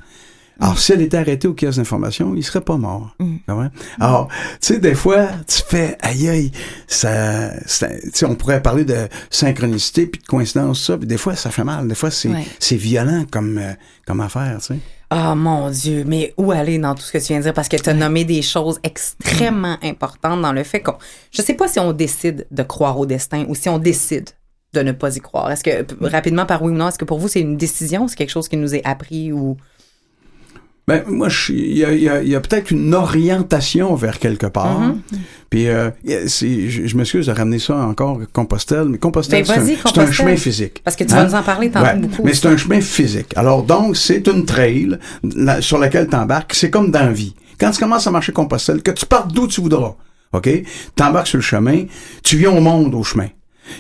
S4: Alors, si elle était arrêtée au kiosque d'information, il serait pas mort.
S3: Mm.
S4: Comprends? Alors, tu sais, des fois, tu fais, aïe, aïe, ça, ça- tu sais, on pourrait parler de synchronicité puis de coïncidence, ça, puis des fois, ça fait mal. Des fois, c'est,
S3: Ouais.
S4: c'est violent comme, euh, comme affaire, tu sais.
S1: Ah mon Dieu, mais où aller dans tout ce que tu viens de dire? Parce que tu as nommé des choses extrêmement importantes dans le fait qu'on. Je sais pas si on décide de croire au destin ou si on décide de ne pas y croire. Est-ce que, rapidement, par oui ou non, est-ce que pour vous c'est une décision, c'est quelque chose qui nous est appris ou?
S4: Ben, moi, il y a, y a- il y a peut-être une orientation vers quelque part.
S1: Mm-hmm.
S4: Puis, euh, je, je m'excuse de ramener ça encore, Compostelle, mais Compostelle,
S1: Ben,
S4: c'est un, chemin physique.
S1: Parce que tu
S4: Hein?
S1: vas nous en parler tantôt
S4: Ouais,
S1: beaucoup.
S4: Mais c'est un chemin physique. Alors, donc, c'est une trail la- sur laquelle tu embarques. C'est comme dans la vie. Quand tu commences à marcher Compostelle, que tu partes d'où tu voudras, OK? Tu embarques sur le chemin, tu viens au monde au chemin.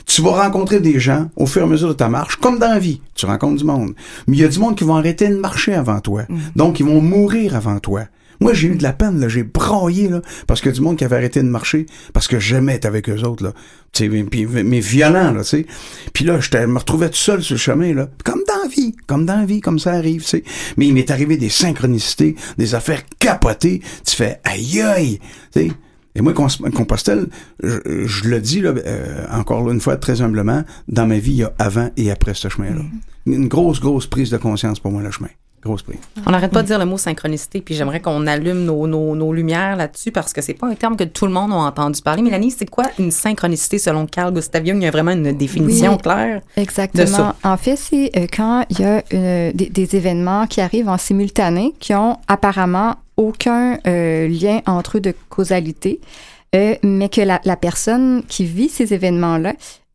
S4: Tu vas rencontrer des gens au fur et à mesure de ta marche, comme dans la vie. Tu rencontres du monde. Mais il y a du monde qui vont arrêter de marcher avant toi. Donc, ils vont mourir avant toi. Moi, j'ai eu de la peine, là. J'ai braillé, là, parce que du monde qui avait arrêté de marcher, parce que j'aimais être avec eux autres, là. Tu sais, mais violent, là, tu sais. Puis là, je me retrouvais tout seul sur le chemin, là. Comme dans la vie. Comme dans la vie, comme ça arrive, tu sais. Mais il m'est arrivé des synchronicités, des affaires capotées. Tu fais aïe aïe, tu sais. Et moi, Compostelle, je, je le dis là, euh, encore là, une fois très humblement, dans ma vie, il y a avant et après ce chemin-là. Une grosse, grosse prise de conscience pour moi, le chemin. Grosse prise.
S1: On n'arrête pas de dire le mot synchronicité, puis j'aimerais qu'on allume nos, nos, nos lumières là-dessus parce que c'est pas un terme que tout le monde a entendu parler. Mélanie, c'est quoi une synchronicité selon Carl Gustav Jung? Il y a vraiment une définition
S5: Oui.
S1: claire. de
S5: Exactement.
S1: ça.
S5: En fait, c'est euh, quand il y a euh, des, des événements qui arrivent en simultané qui ont apparemment aucun euh, lien entre eux de causalité, euh, mais que la, la personne qui vit ces événements-là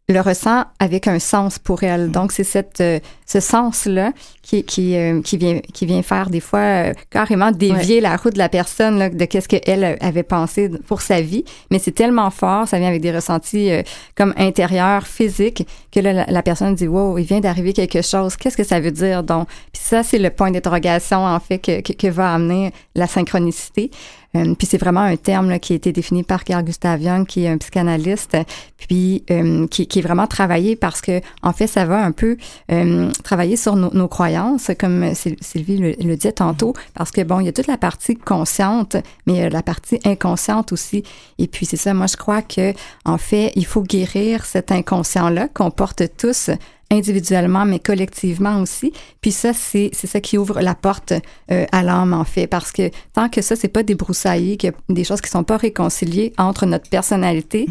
S5: le ressent avec un sens pour elle. Donc, c'est cette, euh, ce sens-là qui, qui, euh, qui, vient, qui vient faire des fois euh, carrément dévier la route de la personne là, de qu'est-ce qu'elle avait pensé pour sa vie. Mais c'est tellement fort, ça vient avec des ressentis euh, comme intérieurs, physiques, que là, la, la personne dit, wow, il vient d'arriver quelque chose. Qu'est-ce que ça veut dire? Donc, puis ça, c'est le point d'interrogation, en fait, que, que, que va amener la synchronicité. Euh, puis c'est vraiment un terme là, qui a été défini par Carl Gustav Jung, qui est un psychanalyste, puis euh, qui, qui est vraiment travaillé parce que en fait ça va un peu euh, travailler sur nos, nos croyances, comme Syl- Sylvie le, le disait tantôt, parce que bon il y a toute la partie consciente, mais il y a la partie inconsciente aussi. Et puis c'est ça, moi je crois que en fait il faut guérir cet inconscient là qu'on porte tous individuellement, mais collectivement aussi. Puis ça, c'est c'est ça qui ouvre la porte euh, à l'âme, en fait, parce que tant que ça, c'est pas débroussaillé, qu'il y a des choses qui sont pas réconciliées entre notre personnalité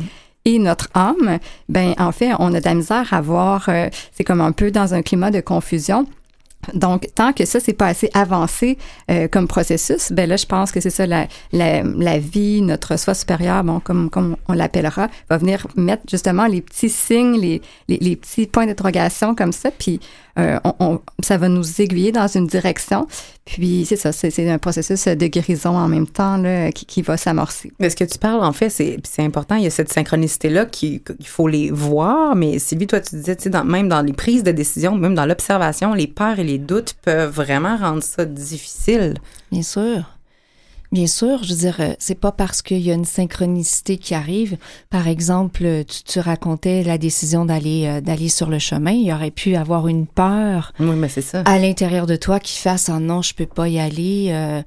S5: et notre âme, ben en fait, on a de la misère à voir, euh, c'est comme un peu dans un climat de confusion. Donc, tant que ça, c'est pas assez avancé euh, comme processus, ben là, je pense que c'est ça, la, la, la vie, notre soi supérieur, bon, comme, comme on l'appellera, va venir mettre justement les petits signes, les, les, les petits points d'interrogation comme ça, puis euh, on, on- ça va nous aiguiller dans une direction. Puis, c'est ça, c'est un processus de guérison en même temps là, qui, qui va s'amorcer.
S1: Mais ce que tu parles, en fait, c'est important. Il y a cette synchronicité-là qui- qu'il faut les voir. Mais Sylvie, toi, tu disais, tu sais, dans- même dans les prises de décision, même dans l'observation, les peurs et les doutes peuvent vraiment rendre ça difficile.
S3: Bien sûr. Bien sûr, je veux dire, euh, c'est pas parce qu'il y a une synchronicité qui arrive. Par exemple, euh, tu, tu racontais la décision d'aller euh, d'aller sur le chemin. Il aurait pu avoir une peur
S1: Oui, mais c'est ça.
S3: à l'intérieur de toi qui fasse oh non, je peux pas y aller. euh,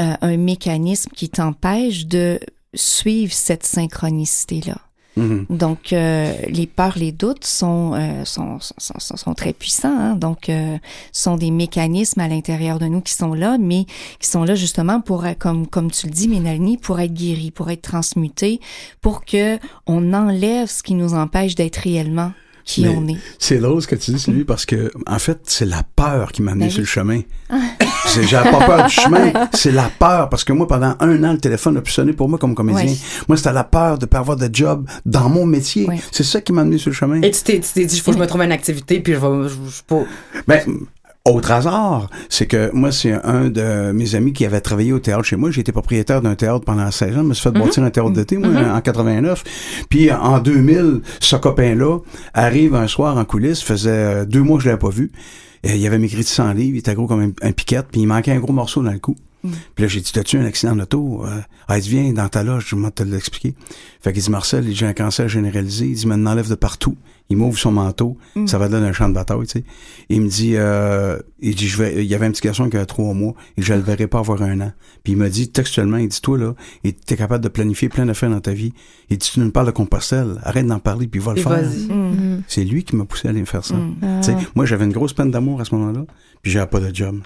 S3: euh, un mécanisme qui t'empêche de suivre cette synchronicité là.
S4: Mhm.
S3: Donc, euh, les peurs, les doutes sont, euh, sont, sont, sont, sont très puissants. Hein? Donc, euh, sont des mécanismes à l'intérieur de nous qui sont là, mais qui sont là justement pour, euh, comme, comme tu le dis, Mélanie, pour être guéris, pour être transmutés, pour que on enlève ce qui nous empêche d'être réellement qui
S4: Mais
S3: on est.
S4: C'est drôle ce que tu dis, Sylvie, parce que, en fait, c'est la peur qui m'a amené
S3: Ben
S4: sur le chemin. C'est- J'avais pas peur du chemin, [LAUGHS] c'est la peur, parce que moi, pendant un an, le téléphone a pu sonner pour moi comme comédien.
S3: Ouais.
S4: Moi, c'était la peur de pas avoir de job dans mon métier.
S3: Ouais.
S4: C'est ça qui m'a amené sur le chemin.
S1: Et tu t'es, tu t'es dit, il faut que je me trouve une activité, puis je vais. Je, je, pas.
S4: Ben, autre hasard, c'est que moi, c'est un de mes amis qui avait travaillé au théâtre chez moi. J'ai été propriétaire d'un théâtre pendant 16 ans. Je me suis fait bâtir un théâtre d'été, moi, en 89. Puis en 2000, ce copain-là arrive un soir en coulisses, faisait euh, deux mois que je l'avais pas vu. Et il avait m'écrit de 100 livres, il était gros comme un, un piquette, puis il manquait un gros morceau dans le cou. Puis là, j'ai dit, t'as-tu un accident d'auto? Euh, ah, il dit, viens dans ta loge, je vais te l'expliquer. Fait qu'il dit, Marcel, j'ai un cancer généralisé. Il dit, il m'enlève de partout. Il m'ouvre son manteau. Ça va donner un champ de bataille, tu sais. Il me dit, euh, il dit, je vais, il y avait un petit garçon qui avait trois mois et je le verrai pas avoir un an. Puis il m'a dit, textuellement, il dit, toi, là, et t'es capable de planifier plein d'affaires dans ta vie. Il dit, tu nous parles de Compostelle. Arrête d'en parler puis va le
S1: Et
S4: faire.
S1: vas-y.
S4: C'est lui qui m'a poussé à aller me faire ça. Tu sais, Moi, j'avais une grosse peine d'amour à ce moment-là, puis j'avais pas de job.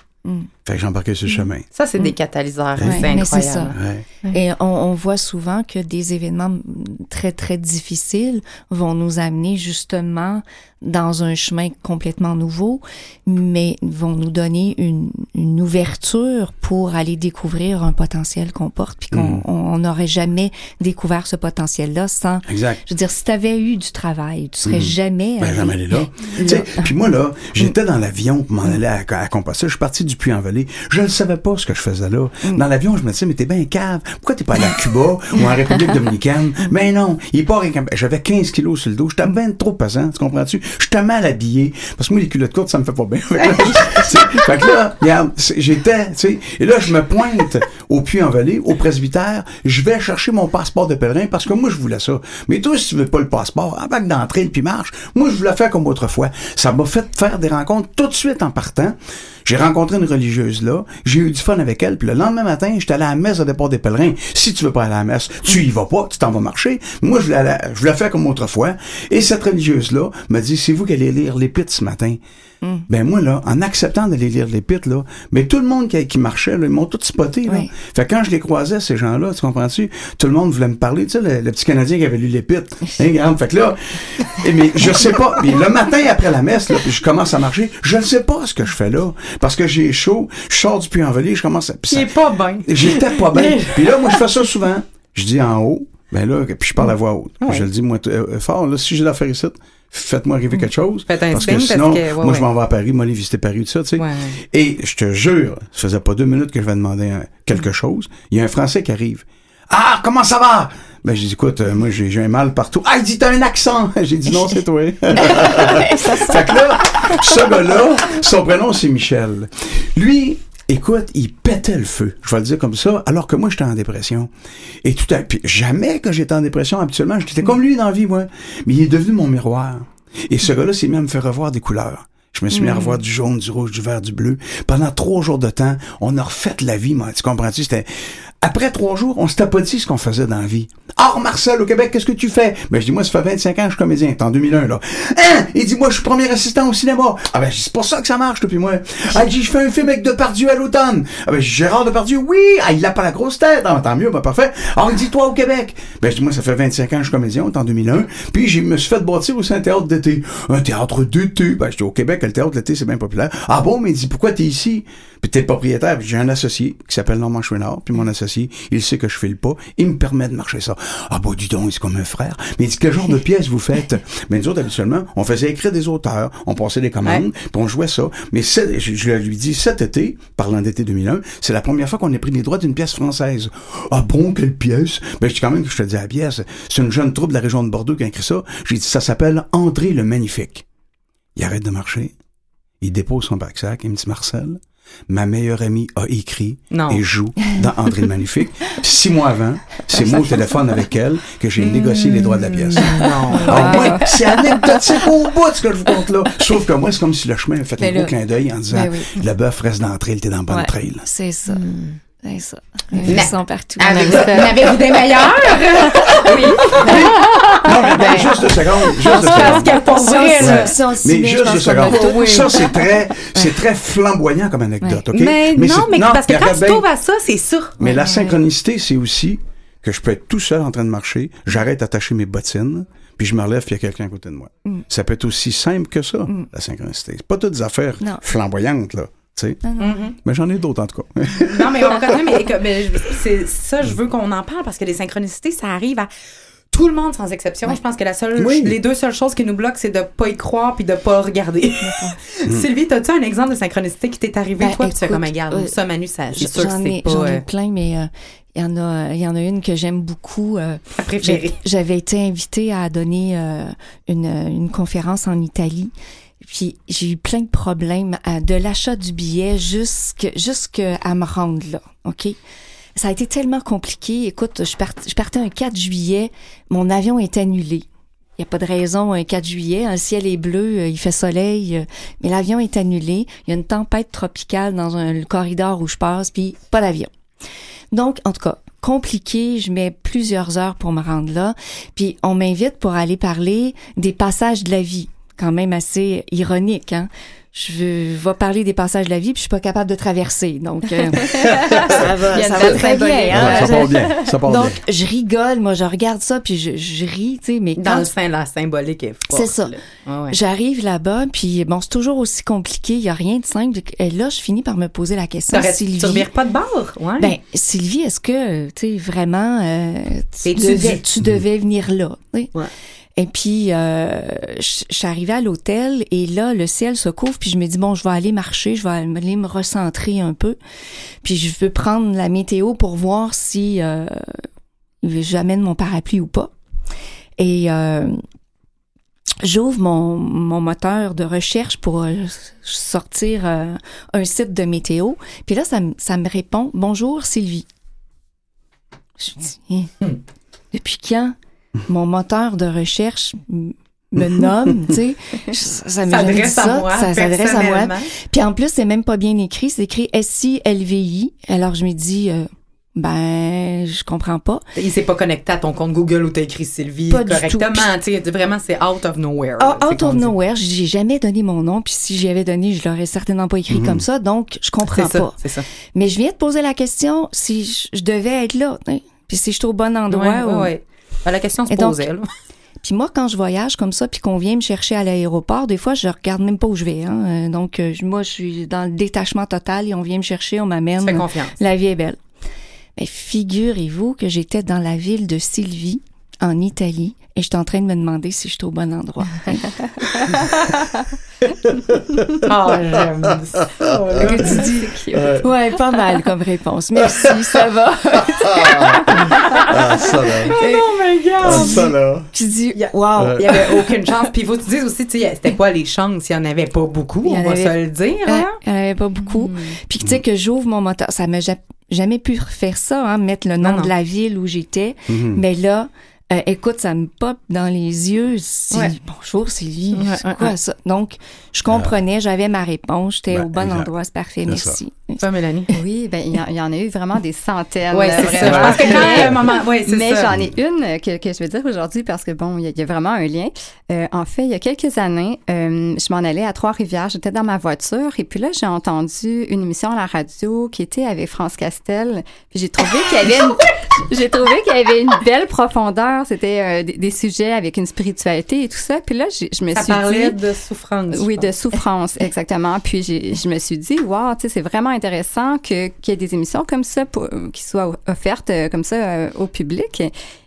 S4: Fait que j'embarquais sur le chemin.
S1: Ça, c'est des catalyseurs.
S3: Ouais,
S1: c'est incroyable.
S3: ça.
S4: Ouais.
S3: Et on, on voit souvent que des événements mm, très, très difficiles vont nous amener justement justement dans un chemin complètement nouveau, mais vont nous donner une, une ouverture pour aller découvrir un potentiel qu'on porte, puis qu'on
S4: Mm.
S3: n'aurait jamais découvert ce potentiel-là sans...
S4: Exact.
S3: Je veux dire, si tu avais eu du travail, tu serais jamais...
S4: Ben, jamais allé [LAUGHS] là. Tu sais, Puis moi, là, j'étais dans l'avion pour m'en aller à, à Compostelle. Je suis parti du Puy-en-Velay. Je ne savais pas ce que je faisais là. Dans l'avion, je me disais, mais t'es bien cave. Pourquoi t'es pas allé à Cuba ou en République [LAUGHS] dominicaine? Mais non, il part J'avais 15 kilos sur le dos. J'étais bien trop pesant, tu comprends-tu? J'étais mal habillé. Parce que moi, les culottes courtes, ça me fait pas bien. Fait que là, [LAUGHS] regarde, j'étais, tu sais, et là, je me pointe au Puy-en-Velay, au presbytère. Je vais chercher mon passeport de pèlerin parce que moi, je voulais ça. Mais toi, si tu veux pas le passeport, avant d'entrer puis marche, moi, je voulais faire comme autrefois. Ça m'a fait faire des rencontres tout de suite en partant. J'ai rencontré une religieuse là, j'ai eu du fun avec elle, puis le lendemain matin, j'étais allé à la messe au départ des pèlerins. Si tu veux pas aller à la messe, tu y vas pas, tu t'en vas marcher. Moi, je aller- je voulais faire comme autrefois. Et cette religieuse-là m'a dit, c'est vous qui allez lire l'épître ce matin. Ben moi, là, en acceptant d'aller lire l'épître, là, mais tout le monde qui, qui marchait, là, ils m'ont tout spoté. Là.
S3: Oui.
S4: Fait que quand je les croisais, ces gens-là, tu comprends-tu? Tout le monde voulait me parler, tu sais, le, le petit Canadien qui avait lu l'épître. [LAUGHS] Hein, fait que là, eh, mais je sais pas. Puis le matin après la messe, là, puis je commence à marcher, je ne sais pas ce que je fais là. Parce que j'ai chaud, je sors du puy-en-velay, je commence à... puis ça-
S1: pas bien.
S4: J'étais pas bien. [LAUGHS] Puis là, moi, je fais ça souvent. Je dis en haut, ben là, puis je parle à voix haute. Je le dis, moi, euh, fort, là, si j'ai l'affaire ici, faites-moi arriver quelque chose.
S1: Faites un
S4: parce que
S1: parce
S4: sinon,
S1: que- ouais,
S4: moi,
S1: ouais.
S4: je m'en vais à Paris, moi, aller visiter Paris, tout ça, tu sais.
S1: Ouais.
S4: Et je te jure, ça faisait pas deux minutes que je vais demander un- quelque chose. Il y a un Français qui arrive. Ah, comment ça va? Ben, j'ai dit, écoute, euh, moi, j'ai j'ai un mal partout. Ah, il dit, t'as un accent. [LAUGHS] J'ai dit, non, c'est toi. [LAUGHS] fait que là, ce gars-là, son prénom, c'est Michel. Lui, écoute, il pétait le feu. Je vais le dire comme ça, alors que moi, j'étais en dépression. Et tout à puis jamais que j'étais en dépression, habituellement, j'étais comme lui dans la vie, moi. Mais il est devenu mon miroir. Et ce gars-là s'est mis à me faire revoir des couleurs. Je me suis mis à revoir du jaune, du rouge, du vert, du bleu. Pendant trois jours de temps, on a refait la vie, moi. Tu comprends-tu? C'était, après trois jours, on s'était pas dit ce qu'on faisait dans la vie. Ah, Marcel, au Québec, qu'est-ce que tu fais? Ben, je dis, moi, ça fait 25 ans que je suis comédien. En 2001, là. Hein? Il dit, moi, je suis premier assistant au cinéma. Ah, ben, c'est pour ça que ça marche, toi, puis moi. Ah, il dit, je fais un film avec Depardieu à l'automne. Ah, ben, Gérard Depardieu, oui. Ah, il a pas la grosse tête. Ah, tant mieux, ben, parfait. Ah, il dit, toi, au Québec. Ben, je dis, moi, ça fait 25 ans que je suis comédien, en 2001. Puis, je me suis fait bâtir aussi un théâtre d'été. Un théâtre d'été. Ben, je dis, au Québec, le théâtre d'été, c'est bien populaire. Ah bon, mais il dit, pourquoi t'es ici? Puis t'es le propriétaire. J'ai un associé qui s'appelle Normand Chouinard. Puis mon associé, il sait que je file pas. Il me permet de marcher ça. Ah bah, dis donc, c'est comme un frère. Mais il dit, quel genre de pièce vous faites? [LAUGHS] Mais nous autres, habituellement, on faisait écrire des auteurs. On passait des commandes. Puis on jouait ça. Mais je, je lui dis, cet été, parlant d'été 2001, c'est la première fois qu'on a pris les droits d'une pièce française. Ah bon, quelle pièce? Ben, je dis quand même que je te dis la pièce. C'est une jeune troupe de la région de Bordeaux qui a écrit ça. J'ai dit, ça s'appelle André le Magnifique. Il arrête de marcher. Il dépose son backsack. Il me dit, Marcel, ma meilleure amie a écrit
S1: Non.
S4: et joue dans André le [LAUGHS] Magnifique. Six mois avant, c'est moi au téléphone avec elle que j'ai négocié les droits de la pièce. Alors moi, c'est anecdotique au bout de ce que je vous compte là. Sauf que moi, c'est comme si le chemin a fait
S3: Mais
S4: un gros clin d'œil en disant,
S3: oui.
S4: le bœuf reste dans la trail, t'es dans bonne
S3: Ouais,
S4: trail.
S3: C'est ça. C'est ça.
S1: Mais-
S3: Ils sont partout.
S1: Avez-vous des meilleurs? [LAUGHS]
S4: Non, mais ben, juste deux secondes, juste Mais
S3: je
S4: juste secondes.
S3: tout.
S4: Ça, c'est très, c'est très flamboyant comme anecdote, OK?
S1: Mais, non, mais parce que quand tu trouves à ça, c'est ça.
S4: Mais la synchronicité, c'est aussi que je peux être tout seul en train de marcher, j'arrête d'attacher mes bottines, puis je me relève, puis il y a quelqu'un à côté de moi. Ça peut être aussi simple que ça, la synchronicité. C'est pas toutes des affaires
S3: Non.
S4: flamboyantes, là. Tu sais. Mais j'en ai d'autres, en tout cas. [LAUGHS]
S1: Non, mais on connaît, mais, [LAUGHS] mais c'est ça, je veux qu'on en parle parce que les synchronicités, ça arrive à tout le monde sans exception. Je pense que la seule,
S4: Oui.
S1: les deux seules choses qui nous bloquent, c'est de pas y croire puis de pas regarder. [LAUGHS] Sylvie, as-tu un exemple de synchronicité qui t'est arrivé,
S3: Ben,
S1: toi, tu fais comme, regarde,
S3: euh,
S1: ça, Manu, ça, c'est
S3: J'en
S1: sûr que c'est
S3: ai,
S1: pas
S3: j'en ai
S1: euh,
S3: plein, mais euh, il y en a, il y en a une que j'aime beaucoup. euh,
S1: ta préférée.
S3: j'ai- J'avais été invitée à donner euh, une, une conférence en Italie. Puis j'ai eu plein de problèmes à- de l'achat du billet jusqu'à me rendre là, OK? Ça a été tellement compliqué. Écoute, je, part- je partais un 4 juillet, mon avion est annulé. Il n'y a pas de raison, un 4 juillet, un ciel est bleu, euh, il fait soleil, euh, mais l'avion est annulé. Il y a une tempête tropicale dans un, le corridor où je passe, puis pas d'avion. Donc, en tout cas, compliqué, je mets plusieurs heures pour me rendre là. Puis on m'invite pour aller parler des passages de la vie, quand même assez ironique, hein. Je veux- vais parler des passages de la vie, puis je suis pas capable de traverser. Donc, euh, [LAUGHS] ça va, ça va très bien. hein.
S4: Ouais, ça part bien. Ça part
S3: Donc,
S4: bien.
S3: je rigole, moi, je regarde ça, puis je, je ris, tu sais, mais
S1: Dans
S3: quand
S1: le sein, la symbolique est forte.
S3: C'est ça.
S1: là. Ouais, ouais.
S3: j'arrive là-bas, puis bon, c'est toujours aussi compliqué, il y a rien de simple. Et là, je finis par me poser la question,
S1: T'aurais-
S3: Sylvie.
S1: Tu revires pas de bord? Ouais.
S3: Ben, Sylvie, est-ce que, tu sais, vraiment, euh, tu, devais, tu devais venir là? tu sais? Et puis, euh, je je suis arrivée à l'hôtel et là, le ciel se couvre, puis je me dis, bon, je vais aller marcher, je vais aller me recentrer un peu. Puis je veux prendre la météo pour voir si euh, j'amène mon parapluie ou pas. Et euh, j'ouvre mon, mon moteur de recherche pour euh, sortir euh, un site de météo. Puis là, ça, me- ça me répond, bonjour Sylvie. Je dis, Hein, depuis quand? Mon moteur de recherche me nomme, tu sais, [LAUGHS] ça jamais dit
S1: S'adresse à
S3: ça,
S1: moi,
S3: ça s'adresse à moi. Puis en plus, c'est même pas bien écrit, c'est écrit S-I-L-V-I. Alors je me dis, euh, ben, je comprends pas.
S1: Il s'est pas connecté à ton compte Google où t'as écrit Sylvie
S3: Pas
S1: correctement. Tu sais, vraiment, c'est out of nowhere.
S3: Ah,
S1: là,
S3: out of nowhere, j'ai jamais donné mon nom, puis si j'y avais donné, je l'aurais certainement pas écrit comme ça, donc je comprends
S1: ça,
S3: pas.
S1: c'est ça.
S3: Mais je viens de poser la question si je, je devais être là, puis si je suis au bon endroit.
S1: Ouais,
S3: ou-
S1: ouais. Ben, la question se
S3: Et donc-
S1: posait, là. [LAUGHS]
S3: Puis moi, quand je voyage comme ça, puis qu'on vient me chercher à l'aéroport, des fois, je regarde même pas où je vais. Hein. Euh, Donc, euh, moi, je suis dans le détachement total et on vient me chercher, on m'amène.
S1: Fais confiance.
S3: La vie est belle. Mais figurez-vous que j'étais dans la ville de Sylvie, en Italie, et j'étais en train de me demander si j'étais au bon endroit. [LAUGHS]
S1: Ah, j'aime ça.
S3: que tu dis? Ouais, pas mal comme réponse. Merci, [LAUGHS] ça va.
S4: Ah, [LAUGHS] ça là.
S1: Oh my God!
S4: Ah, ça là.
S3: Tu dis, wow.
S1: Il y avait aucune chance. Puis il faut que tu dises aussi, tu sais, c'était quoi les chances? Il y en avait pas beaucoup, on va
S3: avait-
S1: se le dire. Hein?
S3: il n'y en avait pas beaucoup. Puis tu sais que j'ouvre mon moteur, ça m'a ja- jamais pu refaire ça, hein, mettre le nom
S1: Non, non.
S3: de la ville où j'étais.
S4: Mhm.
S3: Mais là, euh, écoute, ça me pop dans les yeux.
S1: Ouais.
S3: bonjour Sylvie,
S1: Ouais,
S3: c'est quoi
S1: ouais.
S3: ça? Donc, je comprenais, j'avais ma réponse, j'étais
S4: Ben,
S3: au bon
S4: exact.
S3: endroit, c'est parfait, merci.
S1: Toi, Mélanie?
S5: Oui, ben il y, en- il y en a eu vraiment des centaines. Euh,
S1: c'est ça. pense que quand moment, ouais,
S5: Mais j'en ai une que, que je veux dire aujourd'hui parce que bon, il y, a- il y a vraiment un lien. Euh, en fait, il y a quelques années, euh, je m'en allais à Trois-Rivières. J'étais dans ma voiture et puis là, j'ai entendu une émission à la radio qui était avec France Castel. Puis j'ai trouvé qu'il y avait une, [LAUGHS] j'ai trouvé qu'il y avait une belle profondeur. C'était euh, des, des sujets avec une spiritualité et tout ça. Puis là, je me
S1: Ça
S5: suis
S1: parlait
S5: dit,
S1: de souffrance.
S5: oui, de souffrance, [LAUGHS] exactement. Puis je me suis dit, wow, tu sais, c'est vraiment intéressant que, qu'il y ait des émissions comme ça pour, qui soient offertes euh, comme ça euh, au public.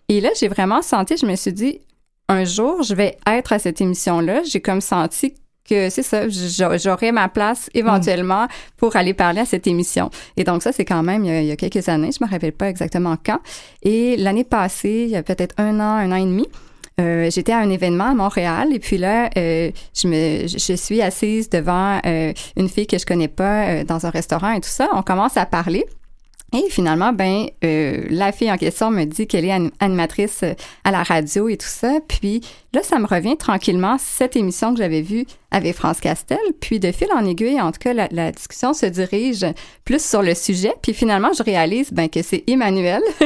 S5: Et là, j'ai vraiment senti, je me suis dit, un jour, je vais être à cette émission-là. J'ai comme senti que c'est ça, j'a- j'aurai ma place éventuellement pour aller parler à cette émission. Et donc ça, c'est quand même il y, a, il y a quelques années, je me rappelle pas exactement quand. Et l'année passée, il y a peut-être un an, un an et demi, euh, j'étais à un événement à Montréal et puis là, euh, je me, je suis assise devant euh, une fille que je connais pas dans un restaurant et tout ça. On commence à parler. Et finalement, ben, euh, la fille en question me dit qu'elle est anim- animatrice euh, à la radio et tout ça. Puis là, ça me revient tranquillement cette émission que j'avais vue avec France Castel. Puis de fil en aiguille, en tout cas, la, la discussion se dirige plus sur le sujet. Puis finalement, je réalise ben, que c'est Emmanuel [LAUGHS]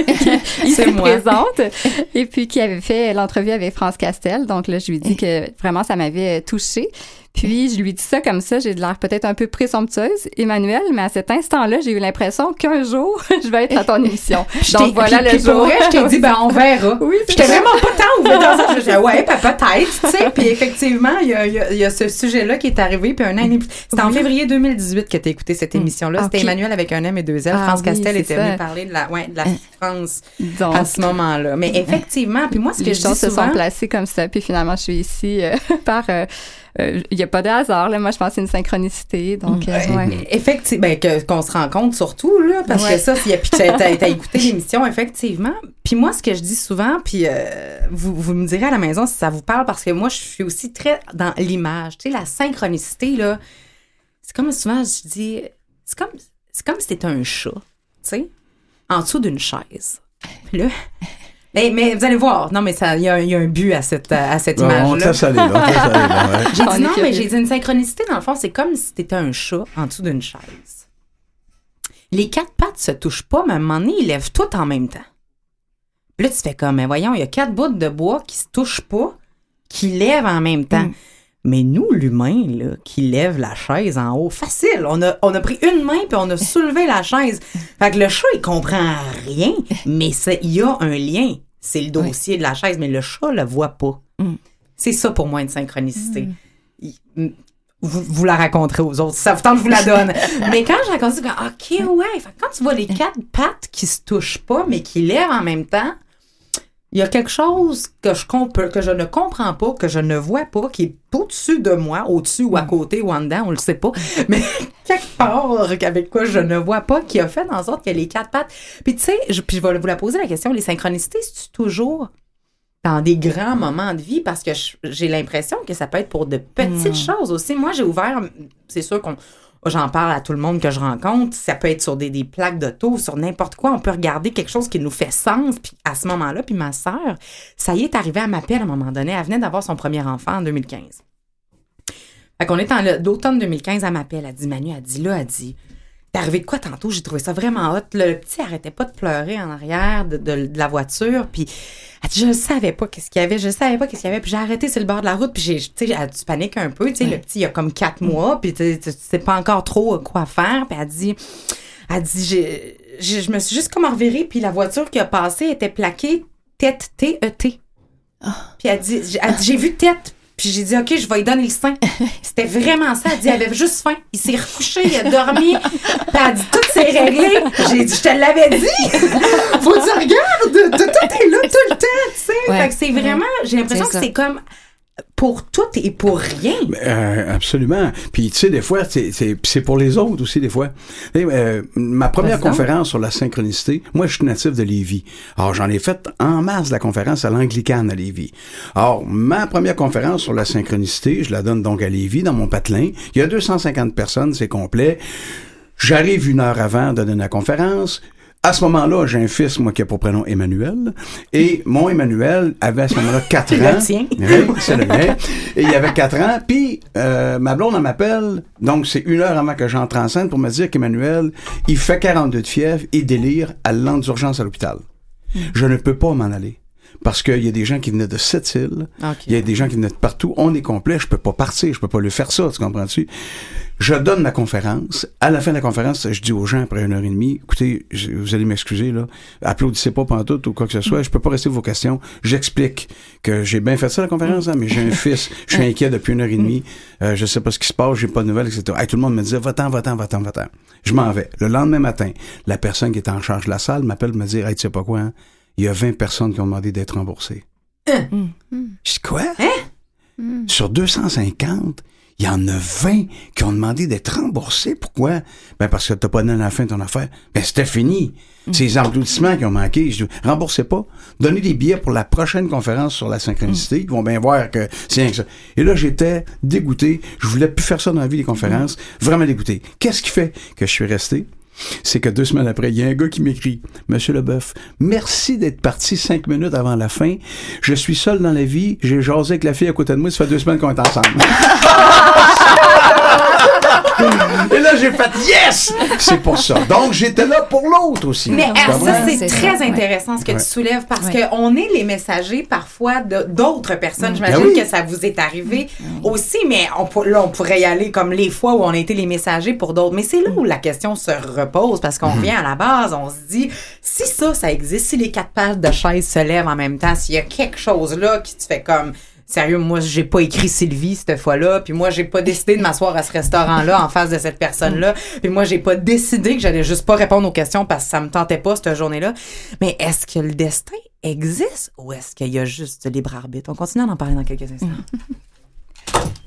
S5: qui [LAUGHS] se présente [LAUGHS] et puis qui avait fait l'entrevue avec France Castel. Donc là, je lui dis que vraiment, ça m'avait touchée. Puis je lui dis ça comme ça, j'ai de l'air peut-être un peu présomptueuse, Emmanuel, mais à cet instant-là, j'ai eu l'impression qu'un jour, [LAUGHS] je vais être à ton émission. Donc voilà
S1: puis-
S5: le
S1: puis pour
S5: jour.
S1: vrai, je t'ai dit, ben, on verra. [LAUGHS]
S5: Oui,
S1: J'étais vraiment pas tant ouverte dans ça. [LAUGHS] Je disais, ouais, ben, peut-être, tu sais. Puis effectivement, il y a, il y a- y a ce sujet-là qui est arrivé. Puis un an. C'était en février 2018 que t'as écouté cette émission-là.
S3: Ah,
S1: C'était. Emmanuel avec un M et deux L.
S5: Ah
S1: France
S5: oui,
S1: Castel était venue parler de la, ouais, de la souffrance
S5: Donc,
S1: à ce moment-là. Mais effectivement, puis moi, ce que
S5: les
S1: je
S5: choses se sont placées comme ça. Puis finalement, je suis ici euh, par euh, euh, il n'y a pas de hasard. Là. Moi, je pense que c'est une synchronicité. Donc, euh, ouais.
S1: Effectivement, ben, qu'on se rend compte surtout, là, parce que ça, puis t'as- t'as écouté l'émission, effectivement. Puis moi, ce que je dis souvent, puis euh, vous, vous me direz à la maison si ça vous parle, parce que moi, je suis aussi très dans l'image. Tu sais, la synchronicité, là, c'est comme souvent, je dis, c'est comme, c'est comme si t'étais un chat, tu sais, en dessous d'une chaise. Puis là, mais, mais vous allez voir, non, mais ça, il y, a un- il y a un but à cette, à cette image-là.
S4: là, là, ouais. [LAUGHS]
S1: J'ai dit non, mais j'ai dit une synchronicité, dans le fond, c'est comme si t'étais un chat en dessous d'une chaise. Les quatre pattes se touchent pas, mais à un moment donné, ils lèvent tout en même temps. Puis là, tu fais comme, mais voyons, il y a quatre bouts de bois qui se touchent pas, qui lèvent en même temps. Mais nous, l'humain, là, qui lève la chaise en haut, facile. On a, on a pris une main puis on a soulevé la chaise. Fait que le chat, il comprend rien, mais il y a un lien. C'est le dossier de la chaise, mais le chat le voit pas. C'est ça pour moi une synchronicité. Il- m- Vous, vous la raconterez aux autres. Si ça vous tente, je vous la donne. [LAUGHS] mais quand je raconte ça, je dis, OK, ouais. Fait que quand tu vois les quatre pattes qui se touchent pas, mais qui lèvent en même temps, il y a quelque chose que je, que je ne comprends pas, que je ne vois pas, qui est au-dessus de moi, au-dessus ou à côté ou en dedans, on le sait pas, [LAUGHS] mais quelque part avec quoi je ne vois pas, qui a fait en sorte que les quatre pattes. Puis tu sais, je, puis je vais vous la poser la question, les synchronicités, c'est toujours dans des grands moments de vie? Parce que j'ai l'impression que ça peut être pour de petites choses aussi. Moi, j'ai ouvert, c'est sûr qu'on j'en parle à tout le monde que je rencontre, ça peut être sur des, des plaques d'auto, sur n'importe quoi, on peut regarder quelque chose qui nous fait sens puis à ce moment-là, puis ma sœur, ça y est arrivé à m'appeler à un moment donné, elle venait d'avoir son premier enfant en 2015. Fait qu'on est en d'automne 2015, elle m'appelle, elle dit Manu, elle dit là, elle dit T'es arrivé de quoi tantôt? J'ai trouvé ça vraiment hot. Le, petit arrêtait pas de pleurer en arrière de, de- de la voiture. Puis elle dit, je ne savais pas qu'est-ce qu'il y avait. Je savais pas qu'est-ce qu'il y avait. Puis j'ai arrêté sur le bord de la route. Puis j'ai, tu sais, tu paniques un peu. Tu sais, le petit, il a comme quatre mois. Puis tu sais pas encore trop quoi faire. Puis elle dit, elle dit, j'ai- je me suis juste comme revirée. Puis la voiture qui a passé était plaquée tête T-E-T. Puis elle dit, j'ai- elle dit, j'ai vu tête. Puis j'ai dit, OK, je vais lui donner le sein. [LAUGHS] C'était vraiment ça. Elle dit, il avait juste faim. Il s'est recouché, il a dormi. Puis elle dit, tout s'est réglé. J'ai dit, je te l'avais dit. Faut dire, regarde, tout, est là tout le temps, tu sais.
S3: Ouais.
S1: Fait que c'est vraiment, j'ai l'impression que c'est comme pour tout et pour rien.
S4: Euh, absolument. Puis tu sais, des fois, c'est- pour les autres aussi, des fois. Sais, euh, ma première conférence sur la synchronicité, moi, je suis natif de Lévis. Alors, j'en ai fait en masse la conférence à l'Anglicane à Lévis. Alors, ma première conférence sur la synchronicité, je la donne donc à Lévis, dans mon patelin. Il y a 250 personnes, c'est complet. J'arrive une heure avant de donner la conférence. À ce moment-là, j'ai un fils, moi, qui a pour prénom Emmanuel. Et mon Emmanuel avait à ce moment-là 4
S1: Le
S4: ans.
S1: tien.
S4: Oui, c'est le mien. Et il avait 4 ans. Puis, euh, ma blonde, elle m'appelle. Donc, c'est une heure avant que j'entre en scène pour me dire qu'Emmanuel, il fait 42 de fièvre et délire à l'an d'urgence à l'hôpital. Je ne peux pas m'en aller. Parce qu'il y a des gens qui venaient de cette île. Il y a des gens qui venaient de partout. On est complet. Je peux pas partir. Je peux pas lui faire ça. Tu comprends-tu? Je donne ma conférence. À la fin de la conférence, je dis aux gens après une heure et demie, écoutez, je- vous allez m'excuser, là. Applaudissez pas pendant tout ou quoi que ce soit. Je peux pas rester vos questions. J'explique que j'ai bien fait ça, la conférence, hein, mais j'ai un fils. Je suis inquiet depuis une heure et demie. Euh, je sais pas ce qui se passe. J'ai pas de nouvelles, etc. Hey, tout le monde me disait, va-t'en, va-t'en, va-t'en, va-t'en. Je m'en vais. Le lendemain matin, la personne qui est en charge de la salle m'appelle me dire, hey, tu sais pas quoi, hein? Il y a 20 personnes qui ont demandé d'être remboursées. Je dis, quoi? Sur 250, il y en a 20 qui ont demandé d'être remboursés. Pourquoi? Ben parce que t'as pas donné à la fin de ton affaire. Ben c'était fini. C'est les applaudissements qui ont manqué. Je dis, remboursez pas. Donnez des billets pour la prochaine conférence sur la synchronicité. Ils vont bien voir que c'est rien que ça. Et là, j'étais dégoûté. Je voulais plus faire ça dans la vie, les conférences. Vraiment dégoûté. Qu'est-ce qui fait que je suis resté? C'est que deux semaines après, il y a un gars qui m'écrit Monsieur Leboeuf, merci d'être parti cinq minutes avant la fin. Je suis seul dans la vie, j'ai jasé avec la fille à côté de moi, ça fait deux semaines qu'on est ensemble. [LAUGHS] Et là, j'ai fait Yes! C'est pour ça. Donc, j'étais là pour l'autre aussi.
S1: Mais ça, c'est très
S3: ça, ouais.
S1: intéressant ce que
S4: Ouais.
S1: tu soulèves parce
S3: Ouais.
S1: qu'on est les messagers parfois d'autres personnes. J'imagine
S4: Ben oui.
S1: que ça vous est arrivé aussi, mais on, là, on pourrait y aller comme les fois où on a été les messagers pour d'autres. Mais c'est là où la question se repose parce qu'on revient à la base, on se dit, si ça, ça existe, si les quatre pages de chaise se lèvent en même temps, s'il y a quelque chose là qui te fait comme... Sérieux, moi, j'ai pas écrit Sylvie cette fois-là, puis moi, j'ai pas décidé de m'asseoir à ce restaurant-là en face de cette personne-là, puis moi, j'ai pas décidé que j'allais juste pas répondre aux questions parce que ça me tentait pas cette journée-là. Mais est-ce que le destin existe ou est-ce qu'il y a juste libre arbitre? On continue à en parler dans quelques instants. [LAUGHS]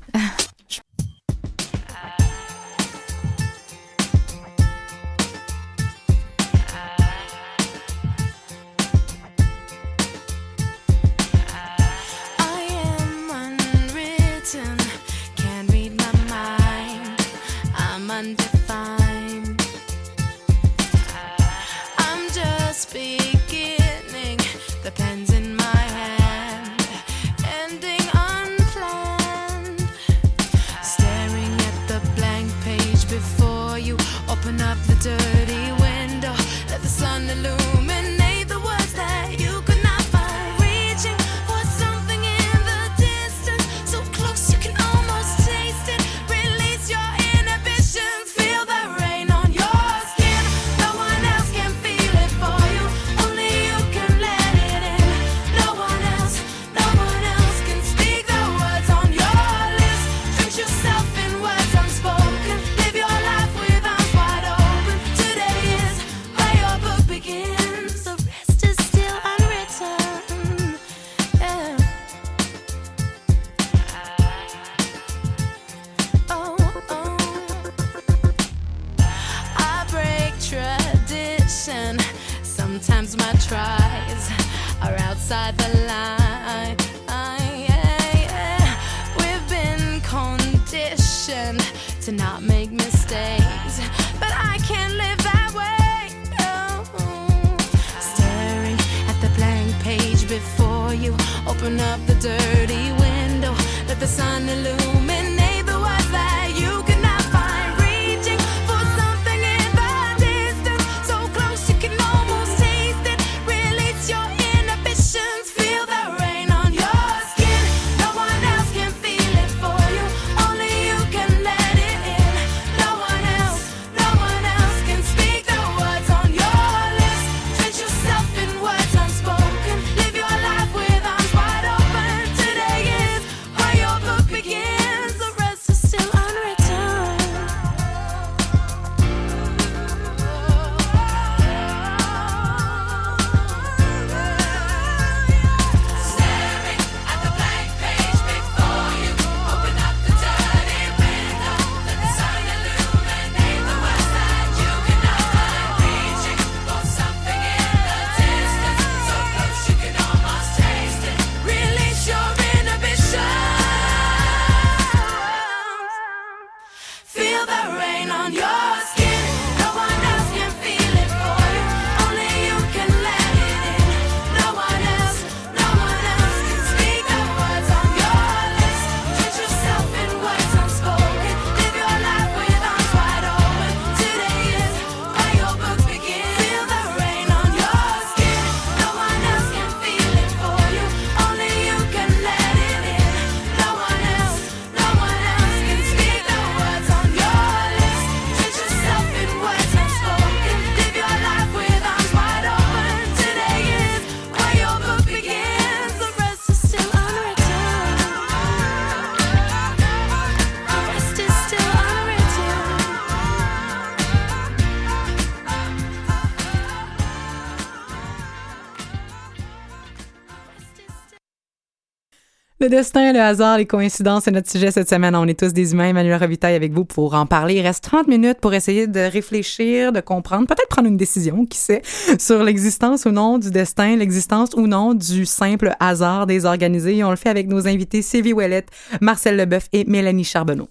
S1: Le destin, le hasard, les coïncidences, c'est notre sujet cette semaine. On est tous des humains. Emmanuel Revitaille avec vous pour en parler. Il reste 30 minutes pour essayer de réfléchir, de comprendre, peut-être prendre une décision, qui sait, sur l'existence ou non du destin, l'existence ou non du simple hasard désorganisé. Et on le fait avec nos invités Sylvie Ouellette, Marcel Leboeuf et Mélanie Charbonneau.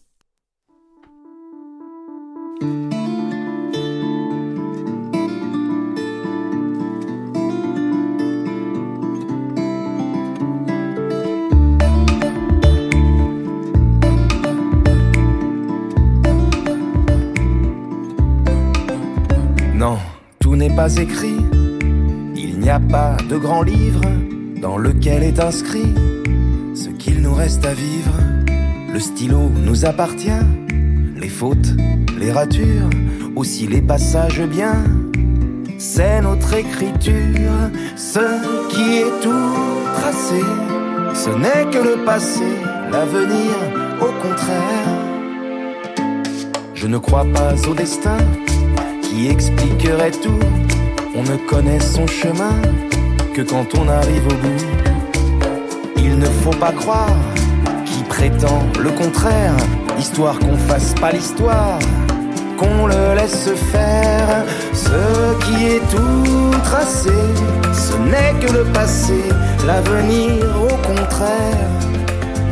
S6: N'est pas écrit. Il n'y a pas de grand livre dans lequel est inscrit ce qu'il nous reste à vivre. Le stylo nous appartient, les fautes, les ratures, aussi les passages bien. C'est notre écriture, ce qui est tout tracé. Ce n'est que le passé, l'avenir, au contraire. Je ne crois pas au destin qui expliquerait tout. On ne connaît son chemin que quand on arrive au bout. Il ne faut pas croire qui prétend le contraire, histoire qu'on fasse pas l'histoire, qu'on le laisse faire. Ce qui est tout tracé, ce n'est que le passé, l'avenir au contraire,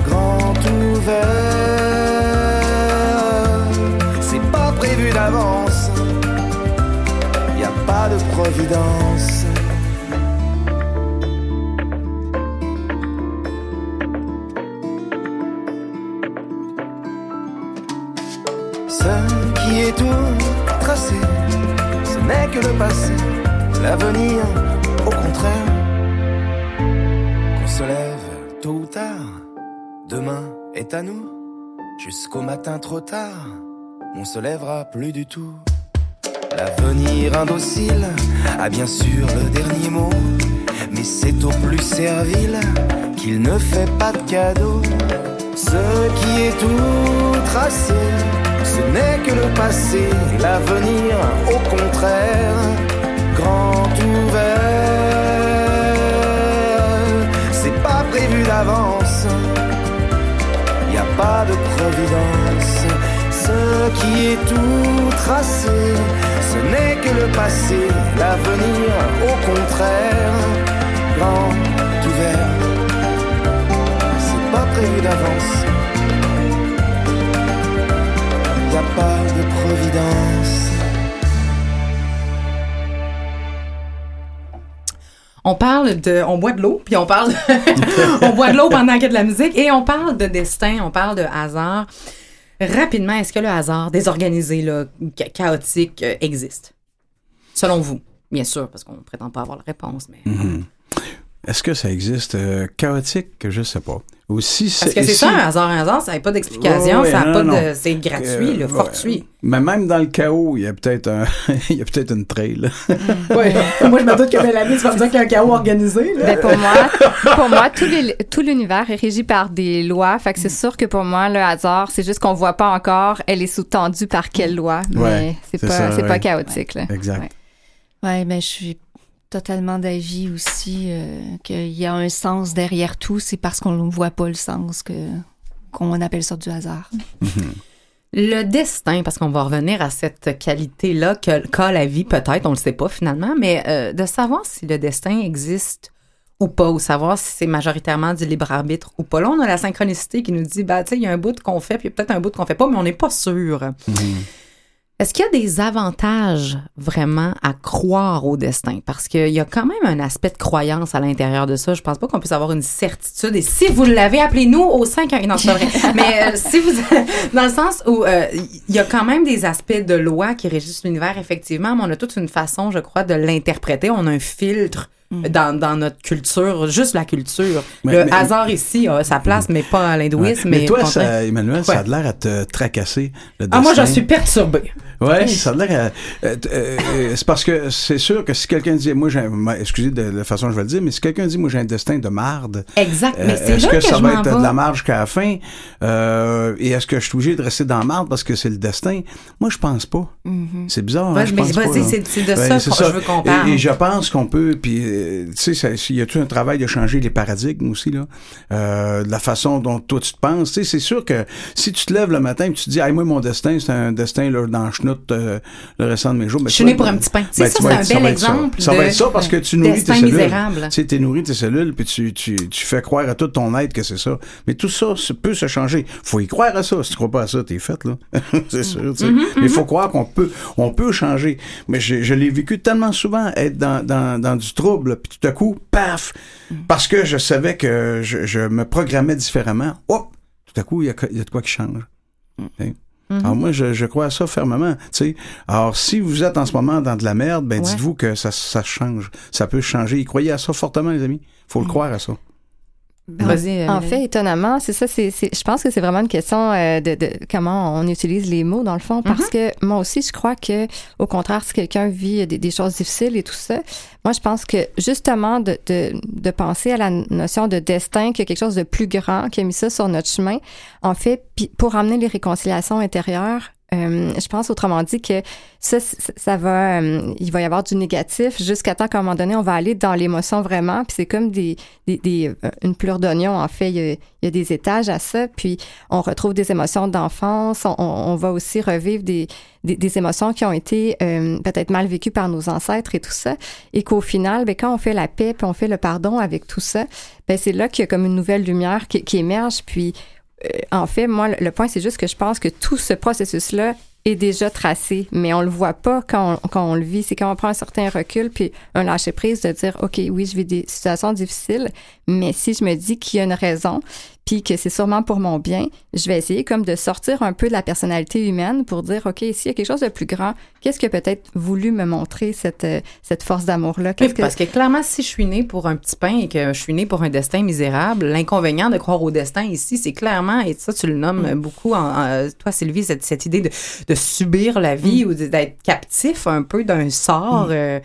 S6: grand ouvert. Providence. Ce qui est tout tracé, ce n'est que le passé, l'avenir au contraire. Qu'on se lève tôt ou tard, demain est à nous, jusqu'au matin trop tard, on se lèvera plus du tout. L'avenir indocile a bien sûr le dernier mot, mais c'est au plus servile qu'il ne fait pas de cadeau. Ce qui est tout tracé, ce n'est que le passé, l'avenir au contraire, grand ouvert. C'est pas prévu d'avance, y a pas de providence. Qui est tout tracé, ce n'est que le passé, l'avenir au contraire, grand ouvert. C'est pas prévu d'avance, y a pas de providence.
S1: On parle de, on boit de l'eau, puis on parle, [LAUGHS] on boit de l'eau pendant qu'il y a de la musique, et on parle de destin, on parle de hasard. Rapidement, est-ce que le hasard désorganisé, là, cha- chaotique, euh, existe? Selon vous, bien sûr, parce qu'on prétend pas avoir la réponse, mais.
S4: Est-ce que ça existe? Euh, chaotique, je sais pas. Aussi,
S1: Parce que c'est
S4: si-
S1: ça, un hasard, un hasard, ça n'a pas d'explication,
S4: Ouais,
S1: ça a
S4: non,
S1: pas
S4: non.
S1: de. C'est gratuit,
S4: Euh, ouais.
S1: fortuit.
S4: Mais même dans le chaos, il y a peut-être un, [LAUGHS] il y a peut-être une trail. [LAUGHS]
S1: Ouais. [LAUGHS] Moi, je me doute que Mélanie, tu vas me dire qu'il y a un chaos organisé, là.
S5: Ben, pour moi, pour moi, tout les- tout l'univers est régi par des lois. Fait que c'est sûr que pour moi, le hasard, c'est juste qu'on voit pas encore. Elle est sous-tendue par quelle loi, mais
S4: Ouais,
S5: c'est
S4: c'est
S5: pas,
S4: ça,
S5: c'est pas
S4: ouais.
S5: chaotique. Là.
S4: Exact.
S5: Ouais,
S3: mais je suis totalement d'avis aussi euh, qu'il y a un sens derrière tout. C'est parce qu'on ne voit pas le sens que qu'on appelle ça du hasard. [LAUGHS]
S1: Le destin, parce qu'on va revenir à cette qualité-là que- qu'a la vie, peut-être, on le sait pas finalement, mais euh, de savoir si le destin existe ou pas, ou savoir si c'est majoritairement du libre arbitre ou pas. Là, on a la synchronicité qui nous dit, bah, tu sais, il y a un bout qu'on fait, puis il y a peut-être un bout qu'on fait pas, mais on n'est pas sûr. Est-ce qu'il y a des avantages vraiment à croire au destin? Parce qu'il y a quand même un aspect de croyance à l'intérieur de ça. Je pense pas qu'on puisse avoir une certitude. Et si vous l'avez, appelez-nous au 5 Non, c'est pas vrai. [LAUGHS] Mais euh, si vous... [LAUGHS] Dans le sens où euh, il y a quand même des aspects de loi qui régissent l'univers, effectivement, mais on a toute une façon, je crois, de l'interpréter. On a un filtre dans, dans notre culture, juste la culture.
S4: Mais-
S1: le
S4: mais-
S1: hasard ici a sa place, mais pas à l'hindouisme.
S4: mais
S1: mais
S4: toi, ça, Emmanuel,
S1: Ouais.
S4: ça a l'air à te tracasser. Le
S1: Ah, moi, je
S4: destin.
S1: suis perturbée.
S4: Ouais, ça a l'air à- euh, euh, c'est parce que c'est sûr que si quelqu'un dit, moi, j'ai, excusez de la façon dont je vais le dire, mais si quelqu'un dit, moi, j'ai un destin de marde,
S1: Exact.
S4: euh,
S1: Mais c'est
S4: est-ce
S1: là
S4: que,
S1: que,
S4: ça
S1: je
S4: va être de la marge jusqu'à la fin? Euh, et est-ce que je suis obligé de rester dans marde parce que c'est le destin? Moi, je pense pas. C'est bizarre. hein,
S1: Ouais,
S4: je
S1: mais
S4: pense
S1: vas-y, c'est- c'est de
S4: Ouais,
S1: ça
S4: c'est
S1: que je veux qu'on
S4: Et-
S1: parle.
S4: Et, je pense qu'on peut, puis euh, tu sais, il y a tout un travail de changer les paradigmes aussi là, euh, de la façon dont toi tu te penses. Tu sais, c'est sûr que si tu te lèves le matin et tu te dis, hey, moi mon destin c'est un destin là, dans le euh, le restant de mes jours. ben,
S1: Je suis né pour un petit pain.
S4: Ben,
S1: ça,
S4: tu vas
S1: c'est un
S4: ça
S1: bel
S4: être ça.
S1: exemple
S4: Ça va être ça parce que tu nourris tes cellules. Tu sais, t'es nourri tes cellules puis tu, tu, tu fais croire à tout ton être que c'est ça. Mais tout ça peut se changer. Faut y croire à ça. Si tu crois pas à ça, t'es fait là. [LAUGHS] c'est sûr. tu sais.
S1: Mm-hmm,
S4: Mais il faut croire qu'on peut, on peut changer. Mais je, je l'ai vécu tellement souvent être dans, dans, dans du trouble puis tout à coup, paf, parce que je savais que je, je me programmais différemment. Hop, tout à coup il y y a de quoi qui change. Hein? Alors moi, je, je crois à ça fermement. tu sais. Alors, si vous êtes en ce moment dans de la merde, ben
S1: Ouais.
S4: dites-vous que ça, ça change. Ça peut changer. Y croyez à ça fortement, les amis. faut le croire à ça.
S1: Vas-y, euh,
S5: En fait, étonnamment, c'est ça. C'est, c'est- je pense que c'est vraiment une question euh, de, de comment on utilise les mots dans le fond, parce que moi aussi, je crois que, au contraire, si quelqu'un vit des, des choses difficiles et tout ça, moi, je pense que justement de, de, de penser à la notion de destin, qu'il y a quelque chose de plus grand qui a mis ça sur notre chemin, en fait, pour amener les réconciliations intérieures. Euh, je pense autrement dit que ça, ça va, euh, il va y avoir du négatif jusqu'à temps qu'à un moment donné, on va aller dans l'émotion vraiment. Puis c'est comme des, des, des, euh, une pleure d'oignon en fait. Il y, a, il y a des étages à ça. Puis on retrouve des émotions d'enfance. On, on va aussi revivre des, des, des émotions qui ont été euh, peut-être mal vécues par nos ancêtres et tout ça. Et qu'au final, ben, quand on fait la paix puis on fait le pardon avec tout ça, ben, c'est là qu'il y a comme une nouvelle lumière qui, qui émerge. Puis en fait, moi, le, point, c'est juste que je pense que tout ce processus-là est déjà tracé, mais on le voit pas quand on, quand on le vit. C'est quand on prend un certain recul puis un lâcher prise de dire, OK, oui, je vis des situations difficiles, mais si je me dis qu'il y a une raison puis que c'est sûrement pour mon bien, je vais essayer comme de sortir un peu de la personnalité humaine pour dire, OK, s'il y a quelque chose de plus grand, qu'est-ce que peut-être voulu me montrer cette, euh, cette force d'amour-là?
S1: Oui,
S5: Qu'est-ce que...
S1: parce que clairement, si je suis née pour un petit pain et que je suis née pour un destin misérable, l'inconvénient de croire au destin ici, c'est clairement, et ça tu le nommes beaucoup, en, en- toi Sylvie, cette, cette idée de, de subir la vie ou de- d'être captif un peu d'un sort, euh,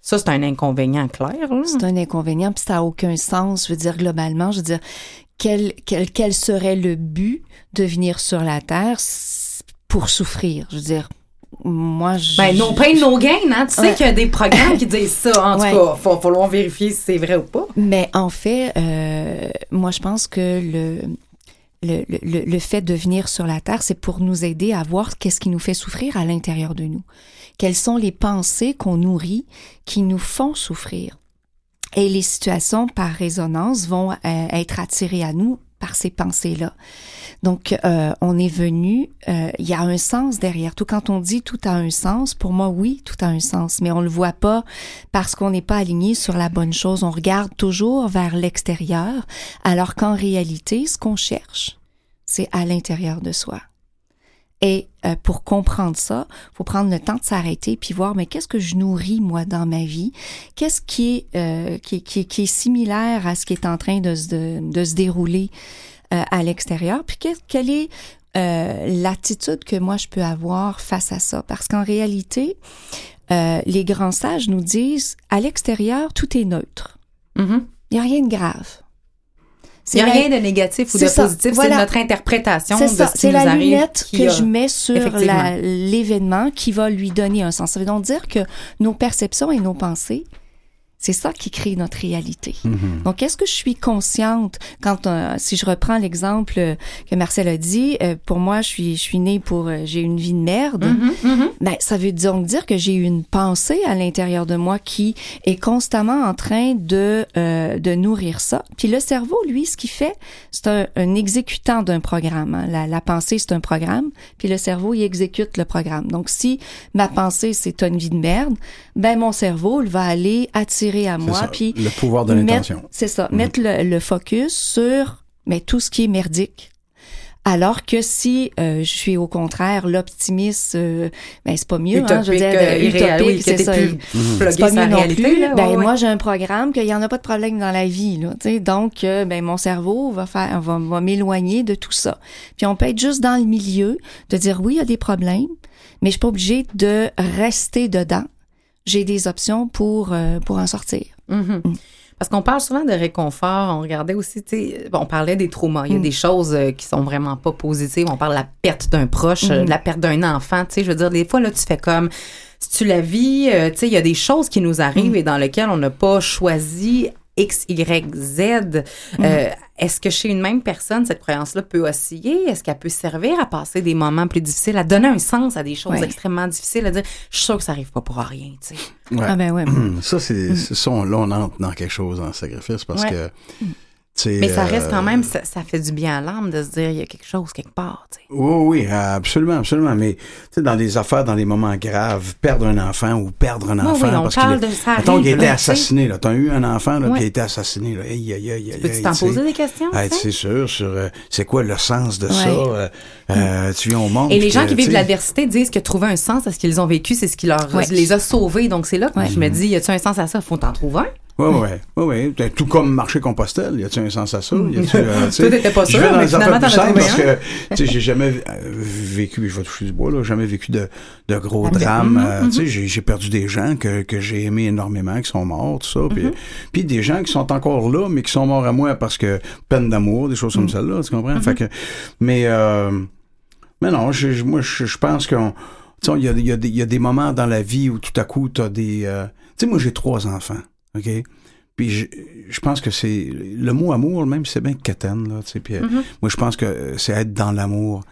S1: ça c'est un inconvénient clair. là.
S3: C'est un inconvénient, puis ça n'a aucun sens. Je veux dire, globalement, je veux dire, quel, quel, quel serait le but de venir sur la Terre pour souffrir? Je veux dire, moi, je...
S1: Ben, no pain, no gain, hein? Tu sais
S3: Ouais.
S1: qu'il y a des programmes qui disent ça. En
S3: Ouais.
S1: tout cas, il va falloir vérifier si c'est vrai ou pas.
S3: Mais en fait, euh, moi, je pense que le, le, le, le fait de venir sur la Terre, c'est pour nous aider à voir qu'est-ce qui nous fait souffrir à l'intérieur de nous. Quelles sont les pensées qu'on nourrit qui nous font souffrir? Et les situations, par résonance, vont euh, être attirées à nous par ces pensées-là. Donc, euh, on est venu, euh, il y a un sens derrière tout. Quand on dit tout a un sens, pour moi, oui, tout a un sens, mais on le voit pas parce qu'on n'est pas aligné sur la bonne chose. On regarde toujours vers l'extérieur, alors qu'en réalité, ce qu'on cherche, c'est à l'intérieur de soi. Et euh, pour comprendre ça, faut prendre le temps de s'arrêter puis voir mais qu'est-ce que je nourris moi dans ma vie? Qu'est-ce qui est, euh, qui, qui, qui, est similaire à ce qui est en train de se, de, de se dérouler euh, à l'extérieur? Puis quelle est euh, l'attitude que moi je peux avoir face à ça? Parce qu'en réalité, euh, les grands sages nous disent à l'extérieur tout est neutre.
S1: Mhm.
S3: Il n'y a rien de grave.
S1: Il n'y a rien de négatif ou de
S3: ça,
S1: positif,
S3: voilà.
S1: c'est notre interprétation de
S3: ça,
S1: ce qui
S3: c'est la
S1: arrive.
S3: lunette
S1: qui
S3: que
S1: a-
S3: je mets sur l'événement qui va lui donner un sens. Ça veut donc dire que nos perceptions et nos pensées, c'est ça qui crée notre réalité. Donc, est-ce que je suis consciente quand, euh, si je reprends l'exemple euh, que Marcel a dit, euh, pour moi, je suis, je suis née pour, euh, j'ai une vie de merde.
S1: Mhm, mhm.
S3: Ben, ça veut donc dire que j'ai une pensée à l'intérieur de moi qui est constamment en train de euh, de nourrir ça. Puis le cerveau, lui, ce qu'il fait, c'est un, un exécutant d'un programme. hein. La, la pensée, c'est un programme, puis le cerveau, il exécute le programme. Donc, si ma pensée, c'est une vie de merde, ben mon cerveau, il va aller attirer à moi,
S4: ça,
S3: puis
S4: le pouvoir de
S3: mettre-
S4: l'intention.
S3: C'est ça,
S4: Mhm.
S3: mettre le, le focus sur mais tout ce qui est merdique. Alors que si euh, je suis au contraire l'optimiste, euh, ben c'est pas mieux, hein, je veux dire,
S1: euh, oui,
S3: c'est ça.
S1: plus
S3: c'est pas mieux non
S1: réalité,
S3: plus.
S1: là,
S3: ben
S1: ouais,
S3: moi j'ai un programme qu'il y en a pas de problème dans la vie, là. Donc euh, ben mon cerveau va faire, va, va m'éloigner de tout ça. Puis on peut être juste dans le milieu, de dire oui il y a des problèmes, mais je suis pas obligée de rester dedans. J'ai des options pour euh, pour en sortir.
S1: Mhm. Parce qu'on parle souvent de réconfort. On regardait aussi, tu sais, bon, on parlait des traumas. Il y a
S3: Mm.
S1: des choses euh, qui sont vraiment pas positives. On parle de la perte d'un proche, euh,
S3: Mhm.
S1: de la perte d'un enfant. Tu sais, je veux dire, des fois, là, tu fais comme, si tu la vis, euh, tu sais, il y a des choses qui nous arrivent
S3: Mm.
S1: et dans lesquelles on n'a pas choisi X, Y, Z.
S3: Mm.
S1: Euh, Est-ce que chez une même personne, cette croyance-là peut osciller? Est-ce qu'elle peut servir à passer des moments plus difficiles, à donner un sens à des choses
S3: Ouais.
S1: extrêmement difficiles, à dire, je suis sûre que ça arrive pas pour rien, tu sais?
S4: Ouais.
S3: Ah ben ouais. [CLEARS THROAT]
S4: Ça, c'est c'est ça, on- là, on entre dans quelque chose en sacrifice parce
S1: Ouais.
S4: que. Tu
S1: Mais ça reste quand
S4: euh,
S1: même, ça, ça fait du bien à l'âme de se dire il y a quelque chose quelque part. tu sais.
S4: Oui, oui, absolument, absolument. Mais tu sais, dans des affaires, dans des moments graves, perdre un enfant ou perdre un enfant.
S1: oui, on
S4: parce
S1: parle
S4: qu'il est-
S1: de ça.
S4: Mettons
S1: arrive,
S4: qu'il a été
S1: tu
S4: assassiné, là. T'as eu un enfant, là, puis il a été assassiné, là. Aïe, aïe, aïe, aïe,
S1: Peux-tu
S4: aïe,
S1: t'en
S4: tu
S1: poser des questions? Tu
S4: c'est sûr, sur euh, c'est quoi le sens de ça. euh, euh, tu viens au monde.
S1: Et les gens qui
S4: tu
S1: vivent l'adversité disent que trouver un sens à ce qu'ils ont vécu, c'est ce qui leur les a sauvés. Donc c'est là que je me dis, y a-tu un sens à ça? Faut en trouver un.
S4: Ouais, ouais, ouais, ouais. Tout comme marcher Compostelle, y a-tu un sens à ça? Y a-tu, euh, [LAUGHS]
S1: Toi, t'étais pas
S4: je
S1: sûr, mais finalement, t'en as trouvé
S4: parce que, tu sais, j'ai jamais euh, vécu, je vais toucher du bois, là, jamais vécu de, de gros drames.
S1: Mhm,
S4: euh, Tu sais, j'ai, j'ai perdu des gens que, que j'ai aimés énormément, qui sont morts, tout ça. Puis,
S1: Mhm.
S4: puis des gens qui sont encore là, mais qui sont morts à moi parce que peine d'amour, des choses comme
S1: Mhm.
S4: celle-là, tu comprends? Fait que, mais, euh, mais non, je, moi, je, pense qu'on, tu sais, il y a, y, a y a des moments dans la vie où tout à coup, t'as des, euh, tu sais, moi, j'ai trois enfants, OK? Puis je, je pense que c'est le mot amour, même c'est bien quétaine, là, tu sais. Puis euh, moi, je pense que euh, c'est être dans l'amour.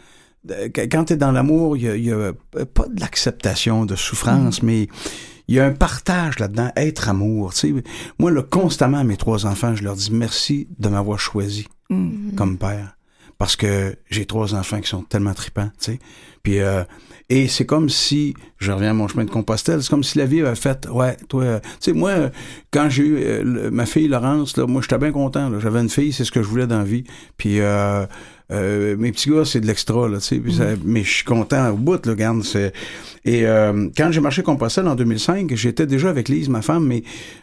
S4: Qu- Quand tu es dans l'amour, il y y a, euh, pas de l'acceptation de souffrance, mais il y a un partage là-dedans, être amour. Tu sais. Moi, là, constamment, à mes trois enfants, je leur dis merci de m'avoir choisi
S3: Mm.
S4: comme père. Parce que j'ai trois enfants qui sont tellement tripants, tu sais. Puis, euh, et c'est comme si, je reviens à mon chemin de Compostelle, c'est comme si la vie avait fait, ouais, toi, euh, tu sais, moi, euh, quand j'ai eu euh, ma fille Laurence, là, moi, j'étais bien content, là. J'avais une fille, c'est ce que je voulais dans la vie. Puis, euh, euh, mes petits gars, c'est de l'extra, là, tu sais. Ça- Mais je suis content au bout, là, regarde, c'est... Et euh, quand j'ai marché Compostelle en 2005, j'étais déjà avec Lise, ma femme, mais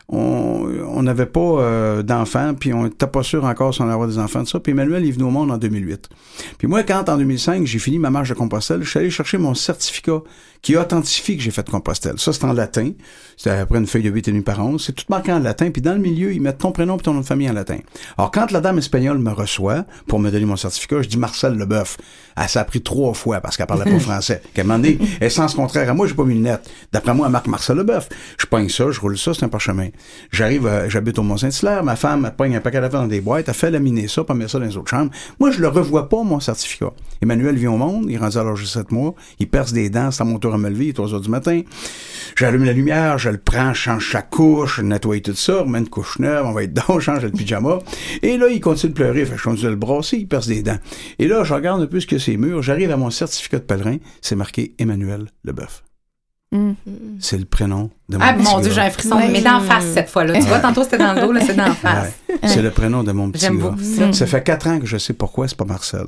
S4: on on n'avait pas euh, d'enfants, puis on n'était pas sûr encore si on allait avoir des enfants, de ça. Puis Emmanuel est venu au monde en 2008. Puis moi, quand en 2005, j'ai fini ma marche de Compostelle, je suis allé chercher mon certificat qui authentifie que j'ai fait Compostelle. Ça, c'est en latin. C'était après une feuille de 8 et demi par 11. C'est tout marqué en latin. Puis dans le milieu, ils mettent ton prénom et ton nom de famille en latin. Alors, quand la dame espagnole me reçoit pour me donner mon certificat, je dis Marcel Leboeuf. Elle s'est appris trois fois parce qu'elle parlait pas [LAUGHS] français. Qu'à un moment donné, elle sens contraire à moi, j'ai pas mis une lettre. D'après moi, marque Marcel Leboeuf. Je pogne ça, je roule ça, c'est un parchemin. J'arrive, euh, j'habite au Mont-Saint-Hilaire. Ma femme, elle un paquet d'affaires dans des boîtes. Elle fait laminer ça, pas mettre ça dans les autres chambres. Moi, je le revois pas, mon certificat. Emmanuel vient au monde, il est rendu à l'âge de 7 mois. Il perce des dents, c'est à mon tour à me lever, il est 3 heures du matin. J'allume la lumière, je le prends, je change sa couche, je nettoie tout ça, remets une couche neuve, on va être dedans, je change le pyjama. Et là, il continue de pleurer, fait je continue de le brasser, il perce des dents. Et là, je regarde un peu ce que c'est murs, j'arrive à mon certificat de pèlerin, c'est marqué Emmanuel Leboeuf.
S5: Mm.
S4: C'est le prénom de mon
S1: Ah,
S4: petit
S1: mon Dieu, j'ai un frisson. Mais d'en face, cette fois-là. Tu vois, tantôt, c'était dans le dos, là, c'est d'en face.
S4: Ouais. C'est le prénom de mon petit
S1: J'aime
S4: gars.
S1: beaucoup ça.
S4: Ça fait quatre ans que je sais pourquoi c'est pas Marcel.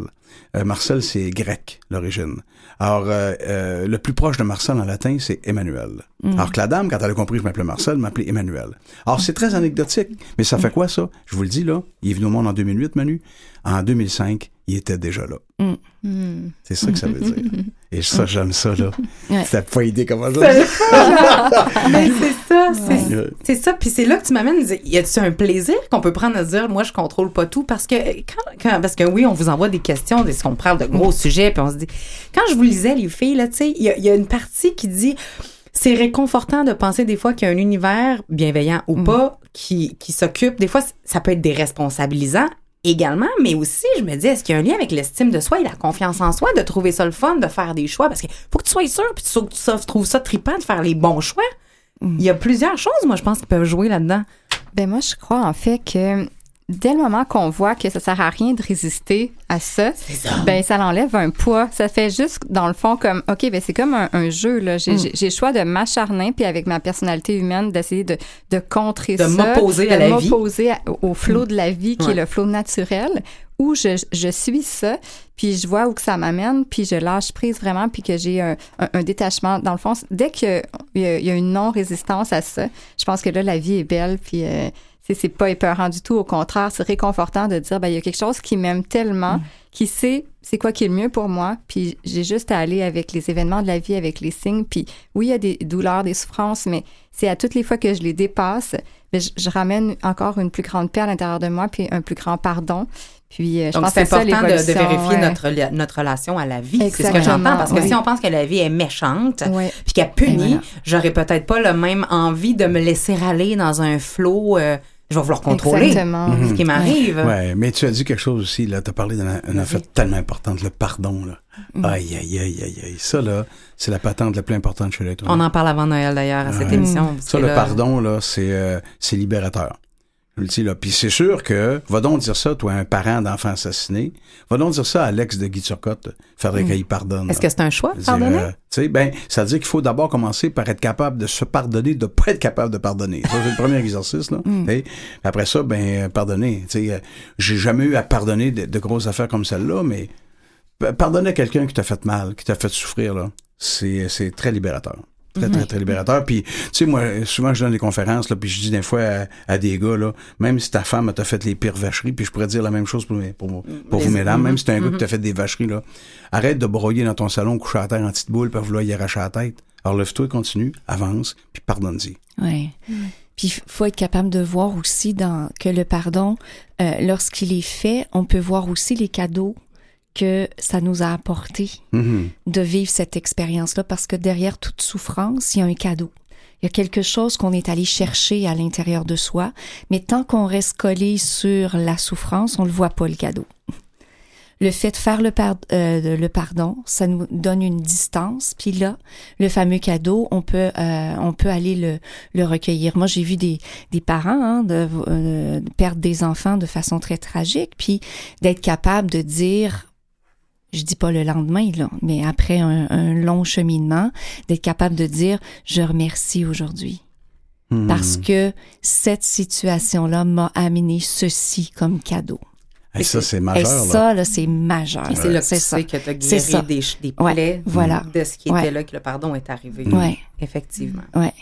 S4: Euh, Marcel, c'est grec, l'origine. Alors, euh, euh, le plus proche de Marcel en latin, c'est Emmanuel. Alors que la dame, quand elle a compris que je m'appelais Marcel, m'appelait Emmanuel. Alors, c'est très anecdotique. Mais ça fait quoi, ça? Je vous le dis, là. Il est venu au monde en 2008, Manu. En 2005, il était déjà là.
S5: Mm.
S4: C'est ça que ça veut dire. [LAUGHS] Et ça, j'aime ça, là.
S3: Ouais.
S4: T'as pas idée comment j'aime ça. [LAUGHS]
S1: Mais c'est ça, c'est
S4: Ouais.
S1: c'est ça. Puis c'est là que tu m'amènes. Y a-tu un plaisir qu'on peut prendre à se dire, moi, je contrôle pas tout? Parce que, quand, quand- parce que oui, on vous envoie des questions, des, qu'on parle de gros sujets, puis on se dit. Quand je vous lisais, les filles, là, tu sais, il y a, il y a une partie qui dit. C'est réconfortant de penser des fois qu'il y a un univers, bienveillant ou pas, qui, qui s'occupe. Des fois, ça peut être déresponsabilisant également, mais aussi, je me dis, est-ce qu'il y a un lien avec l'estime de soi et la confiance en soi, de trouver ça le fun, de faire des choix? Parce que faut que tu sois sûr, puis tu tu trouves ça trippant de faire les bons choix. Il y a plusieurs choses, moi, je pense, qui peuvent jouer là-dedans.
S5: Ben moi, je crois en fait que dès le moment qu'on voit que ça sert à rien de résister à ça, ben ça l'enlève un poids. Ça fait juste, dans le fond, comme, OK, ben c'est comme un, un jeu. là.
S1: Mm.
S5: J'ai le choix de m'acharner, puis avec ma personnalité humaine, d'essayer de, de contrer
S1: De
S5: ça.
S1: m'opposer à
S5: de
S1: la vie.
S5: M'opposer au flot de la vie, qui
S1: Ouais.
S5: est le flot naturel, où je, je suis ça, puis je vois où que ça m'amène, puis je lâche prise vraiment, puis que j'ai un, un- un détachement. Dans le fond, dès qu'il y y a une non-résistance à ça, je pense que là, la vie est belle, puis euh, c'est- pas épeurant du tout. Au contraire, c'est réconfortant de dire, ben, il y a quelque chose qui m'aime tellement, qui sait c'est quoi qui est le mieux pour moi, puis j'ai juste à aller avec les événements de la vie, avec les signes, puis oui, il y a des douleurs, des souffrances, mais c'est à toutes les fois que je les dépasse, ben, je, je ramène encore une plus grande paix à l'intérieur de moi, puis un plus grand pardon. Puis euh, je
S1: Donc,
S5: pense
S1: c'est
S5: ça,
S1: important de, vérifier
S5: ouais.
S1: notre, notre relation à la vie. C'est ce que j'entends. Parce que
S5: oui.
S1: si on pense que la vie est méchante, puis qu'elle punit,
S5: voilà.
S1: j'aurais peut-être pas le même envie de me laisser aller dans un flot. euh, je vais vouloir contrôler
S5: Exactement.
S1: ce qui m'arrive.
S4: Ouais, mais tu as dit quelque chose aussi, là, tu as parlé d'un un affaire tellement importante, le pardon, là.
S1: Mm.
S4: Aïe, aïe, aïe, aïe, aïe. Ça, là, c'est la patente la plus importante chez l'être
S1: On en parle avant Noël d'ailleurs à cette
S4: Ouais.
S1: émission.
S4: Ça, le
S1: là-
S4: pardon, là, c'est euh, c'est libérateur. Puis c'est sûr que, va donc dire ça, toi, un parent d'enfant assassiné, va donc dire ça à l'ex de Guy Turcotte. Faudrait qu'il pardonne.
S1: Est-ce que c'est un choix,
S4: dire,
S1: pardonner?
S4: euh, tu sais, ben, ça veut dire qu'il faut d'abord commencer par être capable de se pardonner, de pas être capable de pardonner. Ça, c'est le premier exercice, là.
S1: Mm.
S4: sais. Après ça, ben, euh, pardonner. Tu sais, euh, j'ai jamais eu à pardonner de, de grosses affaires comme celle-là, mais pardonner à quelqu'un qui t'a fait mal, qui t'a fait souffrir, là, c'est très libérateur. Très, très, très libérateur. Puis, tu sais, moi, souvent, je donne des conférences, là, puis je dis des fois à, à des gars, là, même si ta femme t'a fait les pires vacheries, puis je pourrais dire la même chose pour, mes- pour, pour vous,
S1: Les-
S4: mesdames, même
S1: Mhm.
S4: si t'es un gars qui t'a fait des vacheries, là, arrête de broyer dans ton salon, coucher à terre en petite boule, puis vouloir y arracher la tête. Alors, lève-toi, continue, avance, puis pardonne-y.
S3: Ouais. Puis il faut être capable de voir aussi dans que le pardon, euh, lorsqu'il est fait, on peut voir aussi les cadeaux que ça nous a apporté
S4: Mhm.
S3: de vivre cette expérience-là, parce que derrière toute souffrance, il y a un cadeau. Il y a quelque chose qu'on est allé chercher à l'intérieur de soi, mais tant qu'on reste collé sur la souffrance, on ne le voit pas le cadeau. Le fait de faire le, par- euh, le pardon, ça nous donne une distance. Puis là, le fameux cadeau, on peut euh, on peut aller le, le recueillir. Moi, j'ai vu des, des parents hein, de, euh, de perdre des enfants de façon très tragique, puis d'être capable de dire je dis pas le lendemain, là, mais après un, un long cheminement, d'être capable de dire je remercie aujourd'hui.
S4: Mhm.
S3: Parce que cette situation-là m'a amené ceci comme cadeau.
S4: Hey, ça, c'est
S3: Et
S4: majeur, là.
S3: ça, là, c'est majeur.
S1: Et c'est là que tu
S3: ça.
S1: sais que tu as
S3: C'est
S1: guéri
S3: ça.
S1: des, des
S3: Ouais,
S1: plaies
S3: voilà.
S1: de ce qui
S3: Ouais.
S1: était là, que le pardon est arrivé.
S3: Ouais,
S1: Effectivement.
S3: ouais.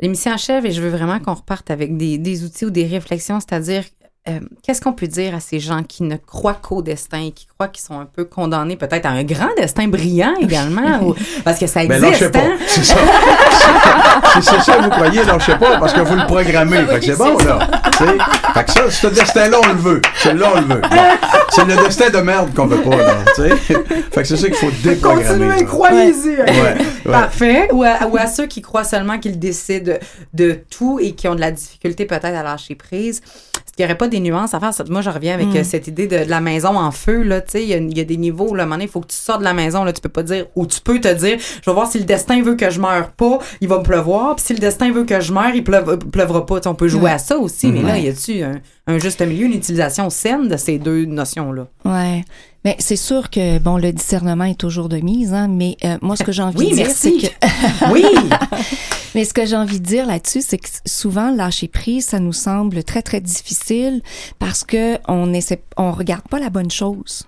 S1: L'émission achève et je veux vraiment qu'on reparte avec des, des outils ou des réflexions, c'est-à-dire euh, qu'est-ce qu'on peut dire à ces gens qui ne croient qu'au destin, qui croient qu'ils sont un peu condamnés peut-être à un grand destin brillant également, ou, parce que ça
S4: Ben, lâchez
S1: existe.
S4: pas.
S1: hein?
S4: C'est ça. Si c'est ça que vous croyez, lâchez pas, parce que vous le programmez. Fait que c'est bon, là. Tu sais? Fait que ça, ce destin-là, on le veut. Celui-là, on le veut. C'est le destin de merde qu'on veut pas, là. Tu sais? Fait que c'est ça qu'il faut déprogrammer.
S1: Continuez,
S4: là.
S1: croyez-y.
S4: Ouais, ouais.
S1: Parfait. Ou à, ou à ceux qui croient seulement qu'ils décident de tout et qui ont de la difficulté peut-être à lâcher prise. Qu'il n'y aurait pas des nuances à faire? Moi, je reviens avec
S3: Mm.
S1: euh, cette idée de, de la maison en feu, là, tu sais, il y, a- il y a des niveaux, là, à un moment donné, il faut que tu sortes de la maison, là, tu peux pas dire, ou tu peux te dire, je vais voir si le destin veut que je meure pas, il va me pleuvoir, puis si le destin veut que je meure, il pleuve- pleuvra pas. On peut jouer à ça aussi, mais là, y a-tu un, un juste milieu, une utilisation saine de ces deux notions-là?
S3: Ouais. Mais c'est sûr que, bon, le discernement est toujours de mise, hein, mais euh, moi, ce que j'ai envie
S1: Oui,
S3: de dire,
S1: merci.
S3: c'est que... [LAUGHS]
S1: Oui! [LAUGHS]
S3: Mais ce que j'ai envie de dire là-dessus, c'est que souvent lâcher prise, ça nous semble très très difficile parce que on essaie, on regarde pas la bonne chose.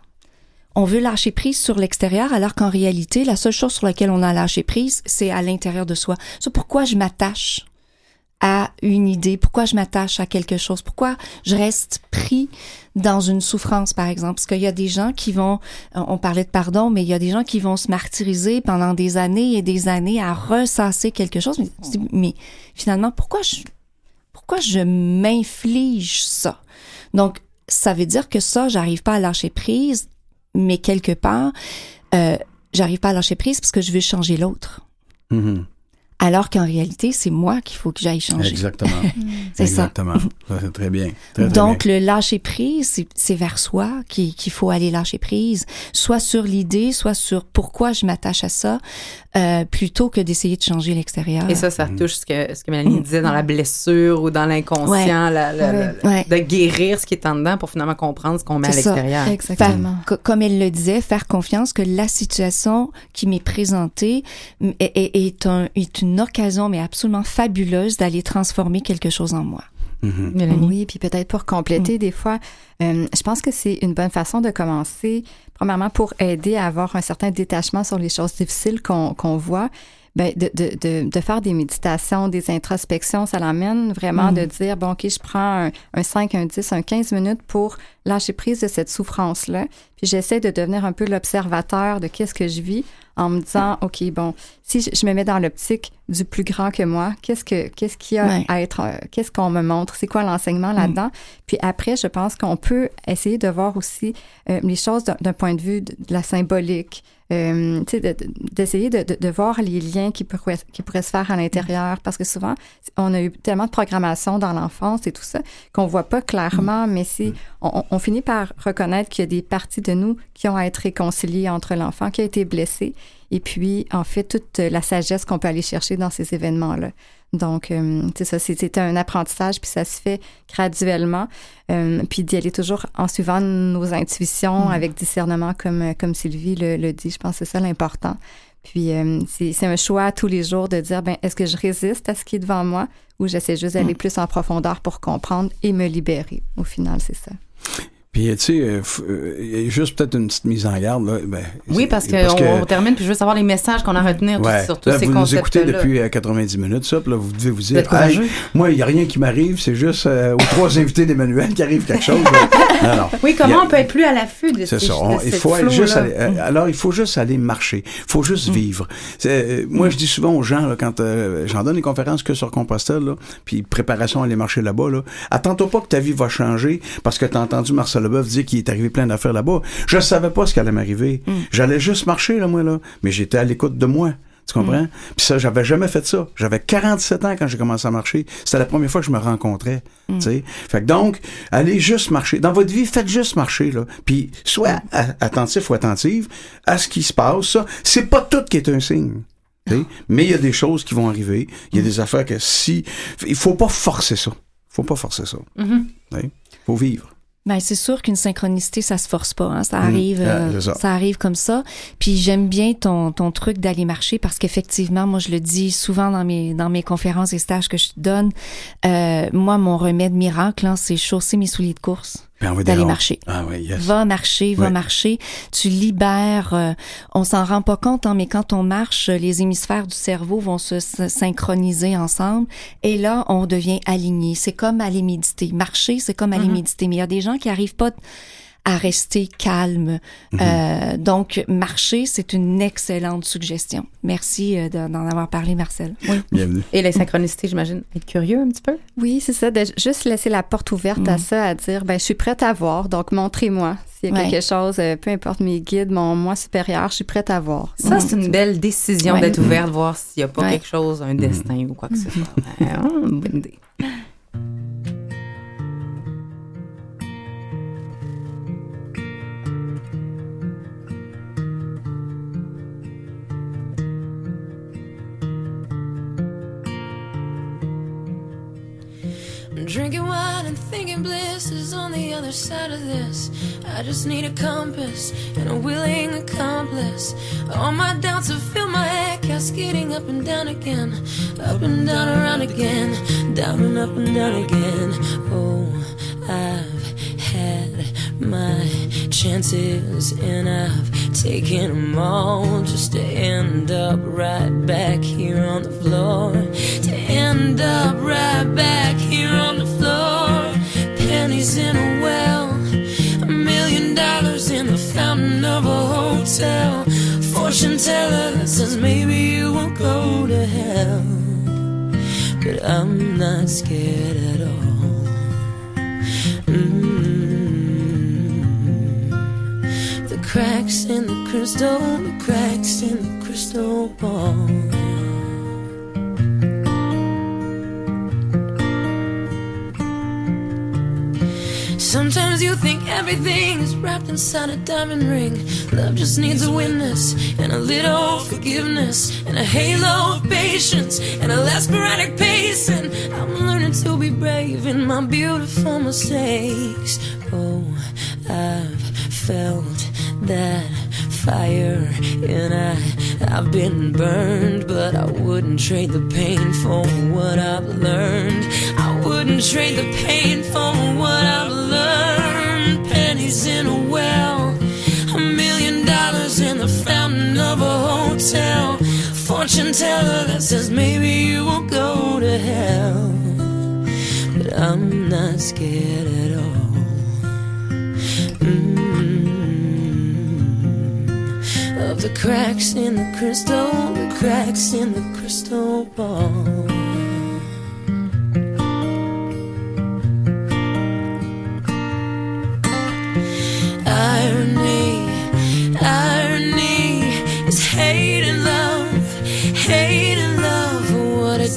S3: On veut lâcher prise sur l'extérieur, alors qu'en réalité, la seule chose sur laquelle on a lâché prise, c'est à l'intérieur de soi. C'est pourquoi je m'attache à une idée, pourquoi je m'attache à quelque chose, pourquoi je reste pris dans une souffrance, par exemple? Parce qu'il y a des gens qui vont, on parlait de pardon, mais il y a des gens qui vont se martyriser pendant des années et des années à ressasser quelque chose. Mais, finalement, pourquoi je, pourquoi je m'inflige ça? Donc, ça veut dire que ça, j'arrive pas à lâcher prise, mais quelque part, euh, j'arrive pas à lâcher prise parce que je veux changer l'autre.
S4: Mhm.
S3: Alors qu'en réalité, c'est moi qu'il faut que j'aille changer.
S4: Exactement. [LAUGHS]
S3: C'est ça.
S4: Exactement. Ça, c'est très bien. Très, très
S3: Donc,
S4: bien.
S3: le lâcher prise, c'est- c'est vers soi qu'il qu'il faut aller lâcher prise, soit sur l'idée, soit sur pourquoi je m'attache à ça, euh, plutôt que d'essayer de changer l'extérieur.
S1: Et ça, ça touche ce que, ce que Mélanie disait dans la blessure ou dans l'inconscient,
S3: Ouais.
S1: la- la- la-
S3: Ouais.
S1: de guérir ce qui est en dedans pour finalement comprendre ce qu'on met à
S3: ça.
S1: l'extérieur.
S5: Exactement.
S3: Co- comme elle le disait, faire confiance que la situation qui m'est présentée est, est- est un- est une occasion, mais absolument fabuleuse d'aller transformer quelque chose en moi.
S4: Mhm.
S1: Mélanie?
S5: Oui, puis peut-être pour compléter, des fois, euh, je pense que c'est une bonne façon de commencer, premièrement pour aider à avoir un certain détachement sur les choses difficiles qu'on voit. Ben, de, de, de, de faire des méditations, des introspections, ça l'amène vraiment de dire, bon, OK, je prends un, un 5, un 10, un 15 minutes pour lâcher prise de cette souffrance-là. Puis j'essaie de devenir un peu l'observateur de qu'est-ce que je vis en me disant, OK, bon, si je, je me mets dans l'optique du plus grand que moi, qu'est-ce que qu'est-ce qu'il y a
S3: Ouais.
S5: à être, euh, qu'est-ce qu'on me montre, c'est quoi l'enseignement là-dedans? Puis après, je pense qu'on peut essayer de voir aussi euh, les choses d'un d'un point de vue de, de la symbolique. Euh, d'essayer de, de, de voir les liens qui pourraient, qui pourraient se faire à l'intérieur, parce que souvent, on a eu tellement de programmation dans l'enfance et tout ça qu'on voit pas clairement, mais si on, on- on finit par reconnaître qu'il y a des parties de nous qui ont à être réconciliées entre l'enfant qui a été blessé et puis, en fait, toute la sagesse qu'on peut aller chercher dans ces événements-là. Donc, euh, c'est ça, c'est un apprentissage, puis ça se fait graduellement, euh, puis d'y aller toujours en suivant nos intuitions avec discernement, comme, comme Sylvie le, le dit. Je pense que c'est ça l'important. Puis, euh, c'est un choix tous les jours de dire, ben, est-ce que je résiste à ce qui est devant moi ou j'essaie juste d'aller plus en profondeur pour comprendre et me libérer. Au final, c'est ça.
S4: Puis, tu sais, euh, euh, il y a juste peut-être une petite mise en garde. Là. Ben,
S1: Oui, parce qu'on on termine, puis je veux savoir les messages qu'on a à retenir
S4: Ouais.
S1: sur tous
S4: Là,
S1: ces
S4: vous nous écoutez
S1: concepts-là.
S4: depuis euh, 90 minutes, ça, puis là, vous devez vous
S1: Vous
S4: dire. Hey, moi, il n'y a rien qui m'arrive, c'est juste euh, aux trois [LAUGHS] invités d'Emmanuel qui arrive quelque chose. là. non, non.
S1: Oui,
S4: Il
S1: comment
S4: a-
S1: on peut être plus à l'affût de
S4: C'est
S1: ces
S4: ça.
S1: de
S4: On- il
S1: cette
S4: faut aller juste
S1: flow-là?
S4: aller, euh, alors, il faut juste aller marcher. Il faut juste vivre. C'est, euh, moi, je dis souvent aux gens, là, quand euh, j'en donne des conférences que sur Compostelle, puis préparation à aller marcher là-bas, là, attends-toi pas que ta vie va changer parce que tu as entendu Marcel Leboeuf dire qu'il est arrivé plein d'affaires là-bas. Je savais pas ce qui allait m'arriver. J'allais juste marcher, là, moi, là. Mais j'étais à l'écoute de moi. Tu comprends? Puis ça, j'avais jamais fait ça. J'avais 47 ans quand j'ai commencé à marcher. C'était la première fois que je me rencontrais. Tu sais? Fait que donc, allez juste marcher. Dans votre vie, faites juste marcher, là. Puis, sois a- attentif ou attentive à ce qui se passe. Ça, c'est pas tout qui est un signe. Mais il y a des choses qui vont arriver. Il y a des affaires que si... Il faut pas forcer ça. faut pas forcer ça. Sais? faut vivre.
S3: Ben, c'est sûr qu'une synchronicité, ça se force pas. Hein. Ça
S4: Mm.
S3: arrive,
S4: Ah,
S3: euh,
S4: ça.
S3: ça. arrive comme ça. Puis j'aime bien ton, ton truc d'aller marcher parce qu'effectivement, moi, je le dis souvent dans mes dans mes conférences et stages que je donne. Euh, moi, mon remède miracle, hein, c'est chausser mes souliers de course, d'aller
S4: dehors.
S3: marcher.
S4: Ah oui, yes.
S3: Va marcher, va marcher. Tu libères. euh, on s'en rend pas compte, hein, mais quand on marche, les hémisphères du cerveau vont se synchroniser ensemble. Et là, on devient aligné. C'est comme aller méditer. Marcher, c'est comme aller méditer. Mais il y a des gens qui arrivent pas à rester calme. Euh, donc, marcher, c'est une excellente suggestion. Merci euh, de- d'en avoir parlé, Marcel. Oui.
S4: Bienvenue.
S1: Et les synchronicités, j'imagine, être curieux un petit peu.
S5: Oui, c'est ça, de juste laisser la porte ouverte à ça, à dire, ben, je suis prête à voir, donc montrez-moi s'il y a
S3: Ouais.
S5: quelque chose, euh, peu importe mes guides, mon moi supérieur, je suis prête à voir.
S1: Ça, c'est une belle décision
S3: Ouais.
S1: d'être ouverte, voir s'il n'y a pas
S3: Ouais.
S1: quelque chose, un destin ou quoi que ce soit. [LAUGHS] Bonne idée.
S8: Drinking wine and thinking bliss is on the other side of this. I just need a compass and a willing accomplice. All my doubts have filled my head, cascading up and down again. Up and down, around again. Down and up and down again. Oh, I've had my chances and I've taken them all just to end up right back here on the floor. To end up right back of a hotel. Fortune teller says maybe you won't go to hell. But I'm not scared at all. Mm. The cracks in the crystal, the cracks in the crystal ball. Sometimes you everything is wrapped inside a diamond ring. Love just needs a witness and a little forgiveness and a halo of patience and a less sporadic pace. And I'm learning to be brave in my beautiful mistakes. Oh, I've felt that fire and I I've been burned but I wouldn't trade the pain for what I've learned I wouldn't trade the pain for what I've learned in a well a million dollars in the fountain of a hotel fortune teller that says maybe you will go to hell but I'm not scared at all Mm. of the cracks in the crystal, the cracks in the crystal ball.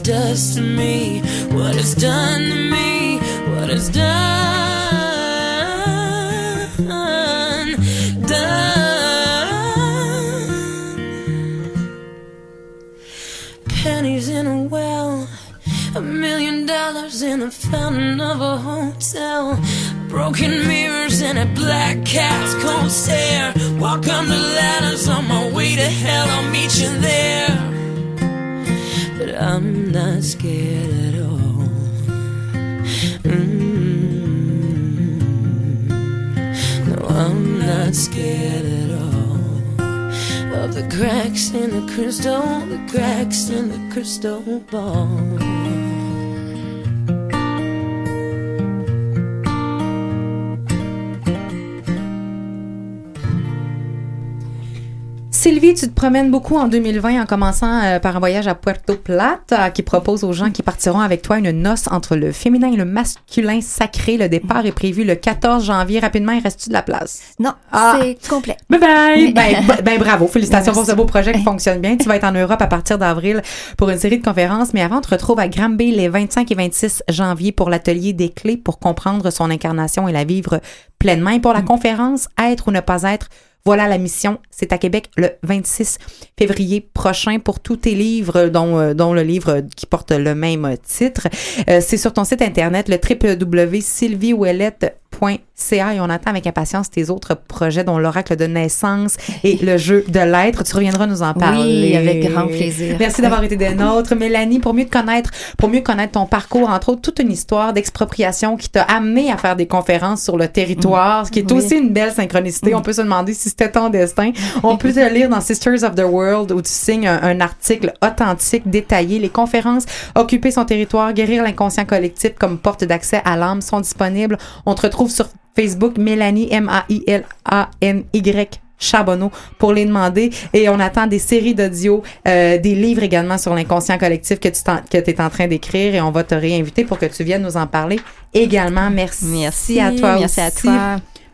S8: Does to me, what it's done to me, what it's done, done. Pennies in a well, a million dollars in the fountain of a hotel. Broken mirrors and a black cat's cold stare. Walk under ladders on my way to hell. I'll meet you there. But I'm not scared at all. Mm. No, I'm not scared at all. Of the cracks in the crystal, the cracks in the crystal ball.
S1: Sylvie, tu te promènes beaucoup en 2020 en commençant euh, par un voyage à Puerto Plata qui propose aux gens qui partiront avec toi une noce entre le féminin et le masculin sacré. Le départ est prévu le 14 janvier. Rapidement, il reste-tu de la place?
S3: Non,
S1: Ah.
S3: c'est complet.
S1: Bye bye! Ben, ben, bravo, félicitations pour ce beau projet qui fonctionne bien. Tu vas être en Europe à partir d'avril pour une série de conférences, mais avant, on te retrouve à Granby les 25 et 26 janvier pour l'atelier des clés pour comprendre son incarnation et la vivre pleinement. Et pour la conférence Être ou ne pas être, voilà la mission. C'est à Québec le 26 février prochain pour tous tes livres, dont, euh, dont le livre qui porte le même titre. Euh, c'est sur ton site internet, le www.sylvieouellette.ca et on attend avec impatience tes autres projets, dont l'oracle de naissance et le jeu de l'être. Tu reviendras nous en parler.
S3: Oui, avec grand plaisir.
S1: Merci d'avoir été des nôtres. Mélanie, pour mieux te connaître, pour mieux connaître ton parcours, entre autres, toute une histoire d'expropriation qui t'a amené à faire des conférences sur le territoire, ce qui est aussi une belle synchronicité. On peut se demander si c'était ton destin. On peut te lire dans Sisters of the World où tu signes un, un article authentique, détaillé. Les conférences Occuper son territoire, guérir l'inconscient collectif comme porte d'accès à l'âme sont disponibles. On te retrouve sur Facebook Mélanie M-A-I-L-A-N-Y Charbonneau pour les demander et on attend des séries d'audio, euh, des livres également sur l'inconscient collectif que tu t'en- que es en train d'écrire et on va te réinviter pour que tu viennes nous en parler également. Merci,
S5: Merci
S1: à toi
S5: Merci à toi.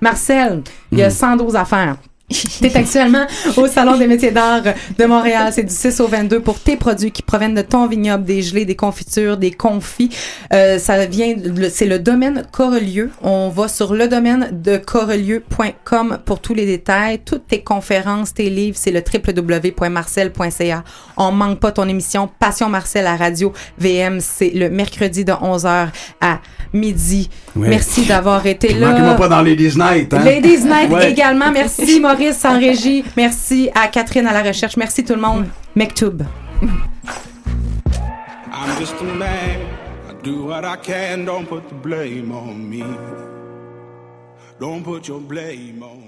S1: Marcel, il y a 112 affaires. Tu es actuellement au Salon des métiers d'art de Montréal. C'est du 6 au 22 pour tes produits qui proviennent de ton vignoble, des gelées, des confitures, des confits. Euh, ça vient, c'est le domaine Corelieu. On va sur le domaine de corelieu.com pour tous les détails. Toutes tes conférences, tes livres, c'est le www.marcel.ca. On manque pas ton émission Passion Marcel à Radio VM. C'est le mercredi de 11h à midi. Merci d'avoir été là.
S4: Manquez-moi pas dans Ladies Night. Hein?
S1: Ladies Night
S4: Ouais.
S1: également. Merci Maurice en régie. Merci à Catherine à la recherche. Merci tout le monde. Mektoub.
S2: I'm just a man. I do what I can. Don't put the blame on me. Don't put your blame on